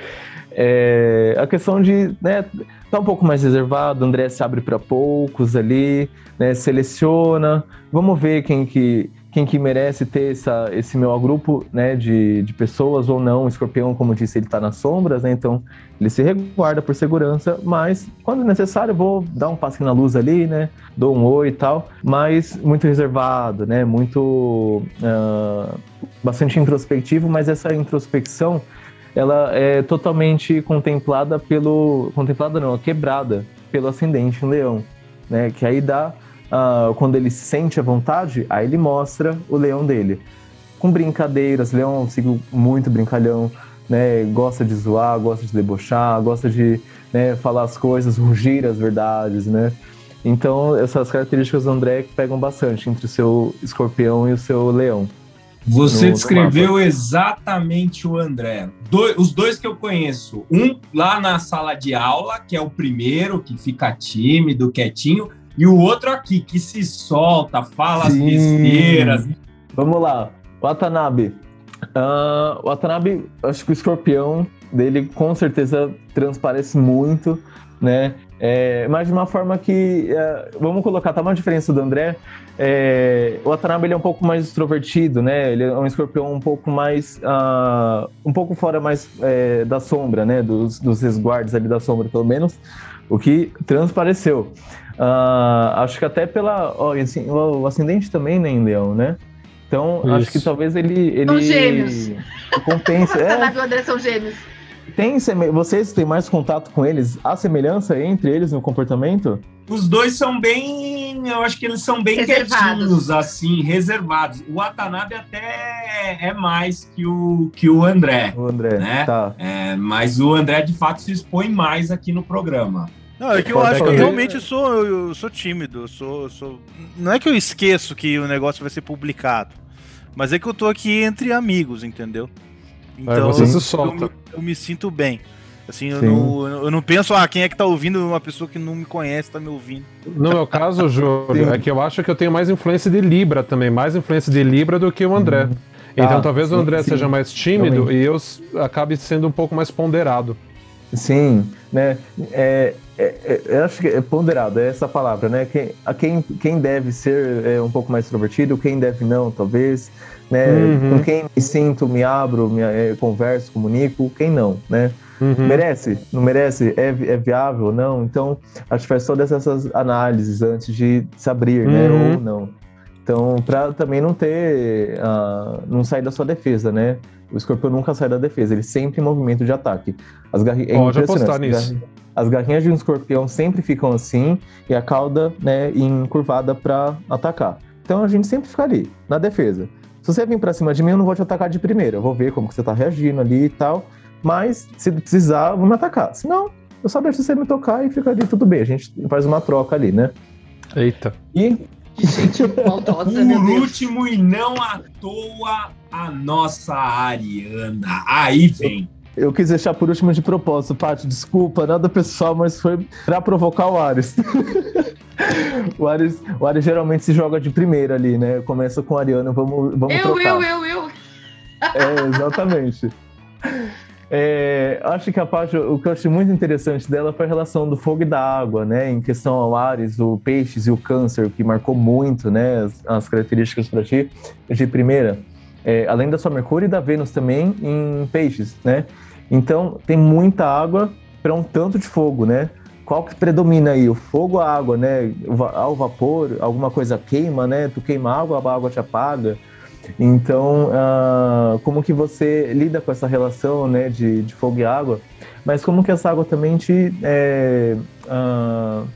S4: É, a questão de, né, tá um pouco mais reservado, o André se abre para poucos ali, né, seleciona, vamos ver quem que, quem que merece ter essa, esse meu grupo né, de, de pessoas ou não. O escorpião, como disse, ele está nas sombras, né, então ele se reguarda por segurança, mas quando necessário, vou dar um passo na luz ali, né, dou um oi e tal, mas muito reservado, né, muito. Uh, bastante introspectivo, mas essa introspecção ela é totalmente contemplada pelo. Contemplada não, quebrada pelo ascendente em leão. Né? Que aí dá. Uh, quando ele sente a vontade, aí ele mostra o leão dele. Com brincadeiras, leão é um muito brincalhão, né? Gosta de zoar, gosta de debochar, gosta de né, falar as coisas, rugir as verdades, né? Então, essas características do André pegam bastante entre o seu escorpião e o seu leão.
S1: Você no, descreveu no exatamente o André. Do, os dois que eu conheço. Um lá na sala de aula, que é o primeiro, que fica tímido, quietinho, e o outro aqui, que se solta, fala Sim. as besteiras.
S4: Vamos lá. Watanabe. Uh, Watanabe, acho que o escorpião dele com certeza transparece muito, né? É, mas de uma forma que, é, vamos colocar, tá uma diferença do André. É, o Watanabe ele é um pouco mais extrovertido, né? Ele é um escorpião um pouco mais, uh, um pouco fora mais é, da sombra, né? Dos, dos resguardos ali da sombra, pelo menos, o que transpareceu. Uh, acho que até pela, ó, assim, o ascendente também, né, em Leão, né? Então, Isso. acho que talvez ele. ele
S5: são gêmeos.
S4: Compensa. é. (laughs)
S5: Watanabe e o André são gêmeos.
S4: Tem vocês têm mais contato com eles? Há semelhança entre eles no comportamento?
S1: Os dois são bem, eu acho que eles são bem quietinhos, assim, reservados. O Watanabe até é mais que o, que o André.
S4: O André, né? tá.
S1: É, mas o André, de fato, se expõe mais aqui no programa.
S6: Não, é que eu acho que eu realmente sou, eu sou tímido. Sou, sou... Não é que eu esqueço que o negócio vai ser publicado, mas é que eu tô aqui entre amigos, entendeu?
S3: Então, você se solta.
S6: Eu, eu me sinto bem. Assim, eu não, eu não, penso, ah, quem é que tá ouvindo uma pessoa que não me conhece, tá me ouvindo.
S3: No meu caso, Júlio, é que eu acho que eu tenho mais influência de Libra também, mais influência de Libra do que o André. Uhum. Então ah, talvez o André sim, seja mais tímido também. e eu acabe sendo um pouco mais ponderado.
S4: Sim, né? É, é, é, eu acho que é ponderado, é essa palavra, né? Quem, a quem, quem deve ser é, um pouco mais extrovertido, quem deve não, talvez né? Uhum. Com quem me sinto, me abro, me, é, converso, comunico, quem não, né? Uhum. Merece? Não merece? É, é viável? Não? Então, acho que faz todas essas análises antes de se abrir, né? uhum. né? Ou não. Então, para também não ter. Uh, não sair da sua defesa, né? O escorpião nunca sai da defesa, ele sempre em movimento de ataque.
S3: As garrinhas. É Pode apostar nisso.
S4: As garrinhas de um escorpião sempre ficam assim e a cauda, né, encurvada para atacar. Então a gente sempre fica ali, na defesa. Se você vir pra cima de mim, eu não vou te atacar de primeira. Eu vou ver como que você tá reagindo ali e tal. Mas, se precisar, eu vou me atacar. Se não, eu só deixo você me tocar e fica ali tudo bem. A gente faz uma troca ali, né?
S3: Eita.
S4: E.
S5: Gente, maldosa,
S1: Por último, e não à toa, a nossa Ariana. Aí vem.
S4: Eu quis deixar por último de propósito, Paty. Desculpa, nada pessoal, mas foi pra provocar o Ares. (laughs) (laughs) o Ares. O Ares geralmente se joga de primeira ali, né? Começa com a Ariana, vamos, vamos eu, trocar.
S5: Eu, eu, eu,
S4: É, exatamente. É, acho que a parte, o que eu achei muito interessante dela foi a relação do fogo e da água, né? Em questão ao Ares, o peixes e o câncer, que marcou muito, né? As, as características para ti de primeira é, além da sua Mercúrio e da Vênus também em peixes, né? Então tem muita água para um tanto de fogo, né? Qual que predomina aí? O fogo a água, né? Ao vapor, alguma coisa queima, né? Tu queima água, a água te apaga. Então, uh, como que você lida com essa relação, né, de, de fogo e água? Mas como que essa água também te, é, uh,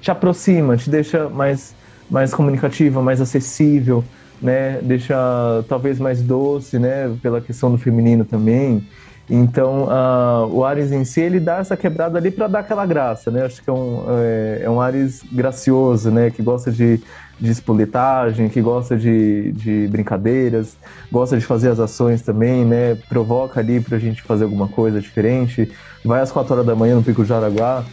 S4: te aproxima, te deixa mais, mais comunicativa, mais acessível, né? Deixa talvez mais doce, né? Pela questão do feminino também. Então, uh, o Ares em si, ele dá essa quebrada ali para dar aquela graça, né? Acho que é um, é, é, um Ares gracioso, né? Que gosta de, de espolitagem, que gosta de, de brincadeiras, gosta de fazer as ações também, né? Provoca ali pra gente fazer alguma coisa diferente. Vai às quatro horas da manhã no Pico Jaraguá.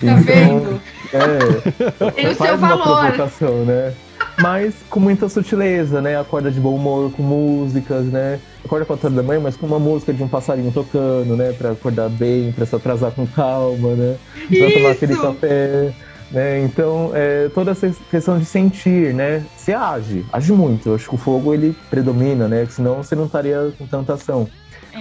S5: Tá então, vendo? É, (laughs) Tem o seu valor.
S4: provocação, né? mas com muita sutileza, né? Acorda de bom humor com músicas, né? Acorda com a horas da manhã, mas com uma música de um passarinho tocando, né? Pra acordar bem, pra se atrasar com calma, né? Pra tomar aquele café. Né? Então, é, toda essa questão de sentir, né? Se age, age muito. Eu acho que o fogo ele predomina, né? Senão você não estaria com tanta ação.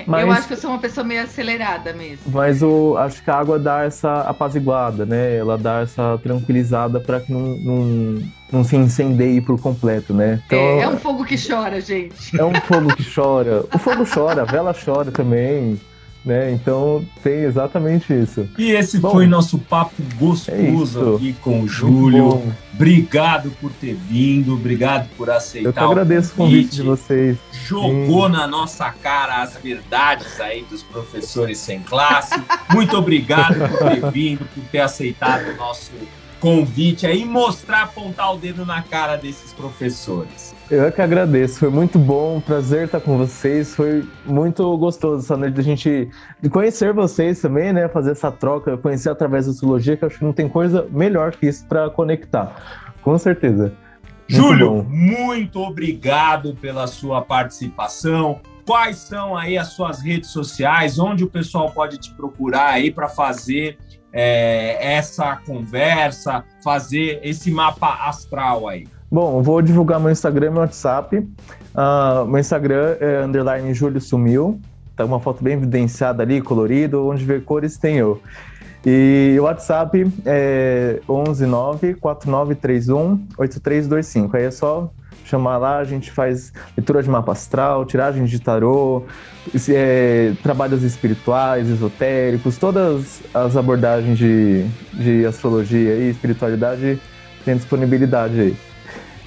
S5: É, mas, eu acho que eu sou uma pessoa meio acelerada mesmo.
S4: Mas o, acho que a água dá essa apaziguada, né? Ela dá essa tranquilizada para que não, não, não, se incendeie por completo, né?
S5: Então, é, é um fogo que chora, gente.
S4: É um fogo que chora. O fogo chora, a vela chora também. Né? Então tem exatamente isso.
S1: E esse bom, foi nosso papo gostoso é aqui com o Júlio. Obrigado por ter vindo, obrigado por aceitar. Eu
S4: que agradeço o convite, o convite de vocês.
S1: Jogou Sim. na nossa cara as verdades aí dos professores sem classe. Muito obrigado por ter vindo, por ter aceitado o nosso convite aí, mostrar, apontar o dedo na cara desses professores.
S4: Eu é que agradeço, foi muito bom, prazer estar com vocês, foi muito gostoso essa noite da gente conhecer vocês também, né? Fazer essa troca, conhecer através da astrologia, que eu acho que não tem coisa melhor que isso para conectar, com certeza.
S1: Muito Júlio, bom. muito obrigado pela sua participação. quais são aí as suas redes sociais, onde o pessoal pode te procurar aí para fazer é, essa conversa, fazer esse mapa astral aí?
S4: Bom, vou divulgar meu Instagram e meu WhatsApp. Uh, meu Instagram é underline Júlio Sumiu. Tá uma foto bem evidenciada ali, colorido, onde vê cores tem eu. E o WhatsApp é 11949318325. Aí é só chamar lá, a gente faz leitura de mapa astral, tiragem de tarô, é, trabalhos espirituais, esotéricos, todas as abordagens de, de astrologia e espiritualidade tem disponibilidade aí.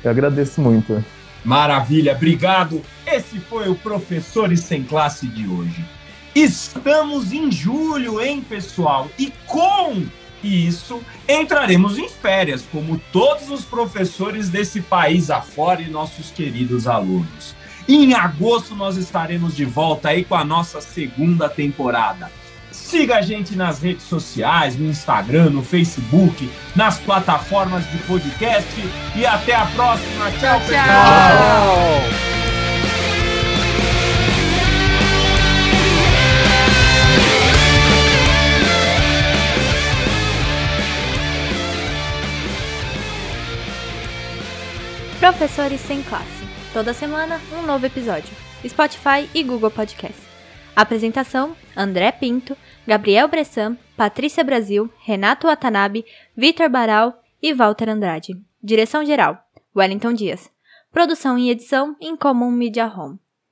S4: Eu agradeço muito.
S1: Maravilha, obrigado. Esse foi o Professores Sem Classe de hoje. Estamos em julho, hein, pessoal? E com isso, entraremos em férias, como todos os professores desse país afora e nossos queridos alunos. Em agosto, nós estaremos de volta aí com a nossa segunda temporada. Siga a gente nas redes sociais, no Instagram, no Facebook, nas plataformas de podcast e até a próxima. Tchau, tchau. tchau.
S7: Professores Sem Classe. Toda semana, um novo episódio. Spotify e Google Podcast. Apresentação: André Pinto, Gabriel Bressan, Patrícia Brasil, Renato Watanabe, Vitor Baral e Walter Andrade. Direção-geral: Wellington Dias. Produção e edição em Common Media Home.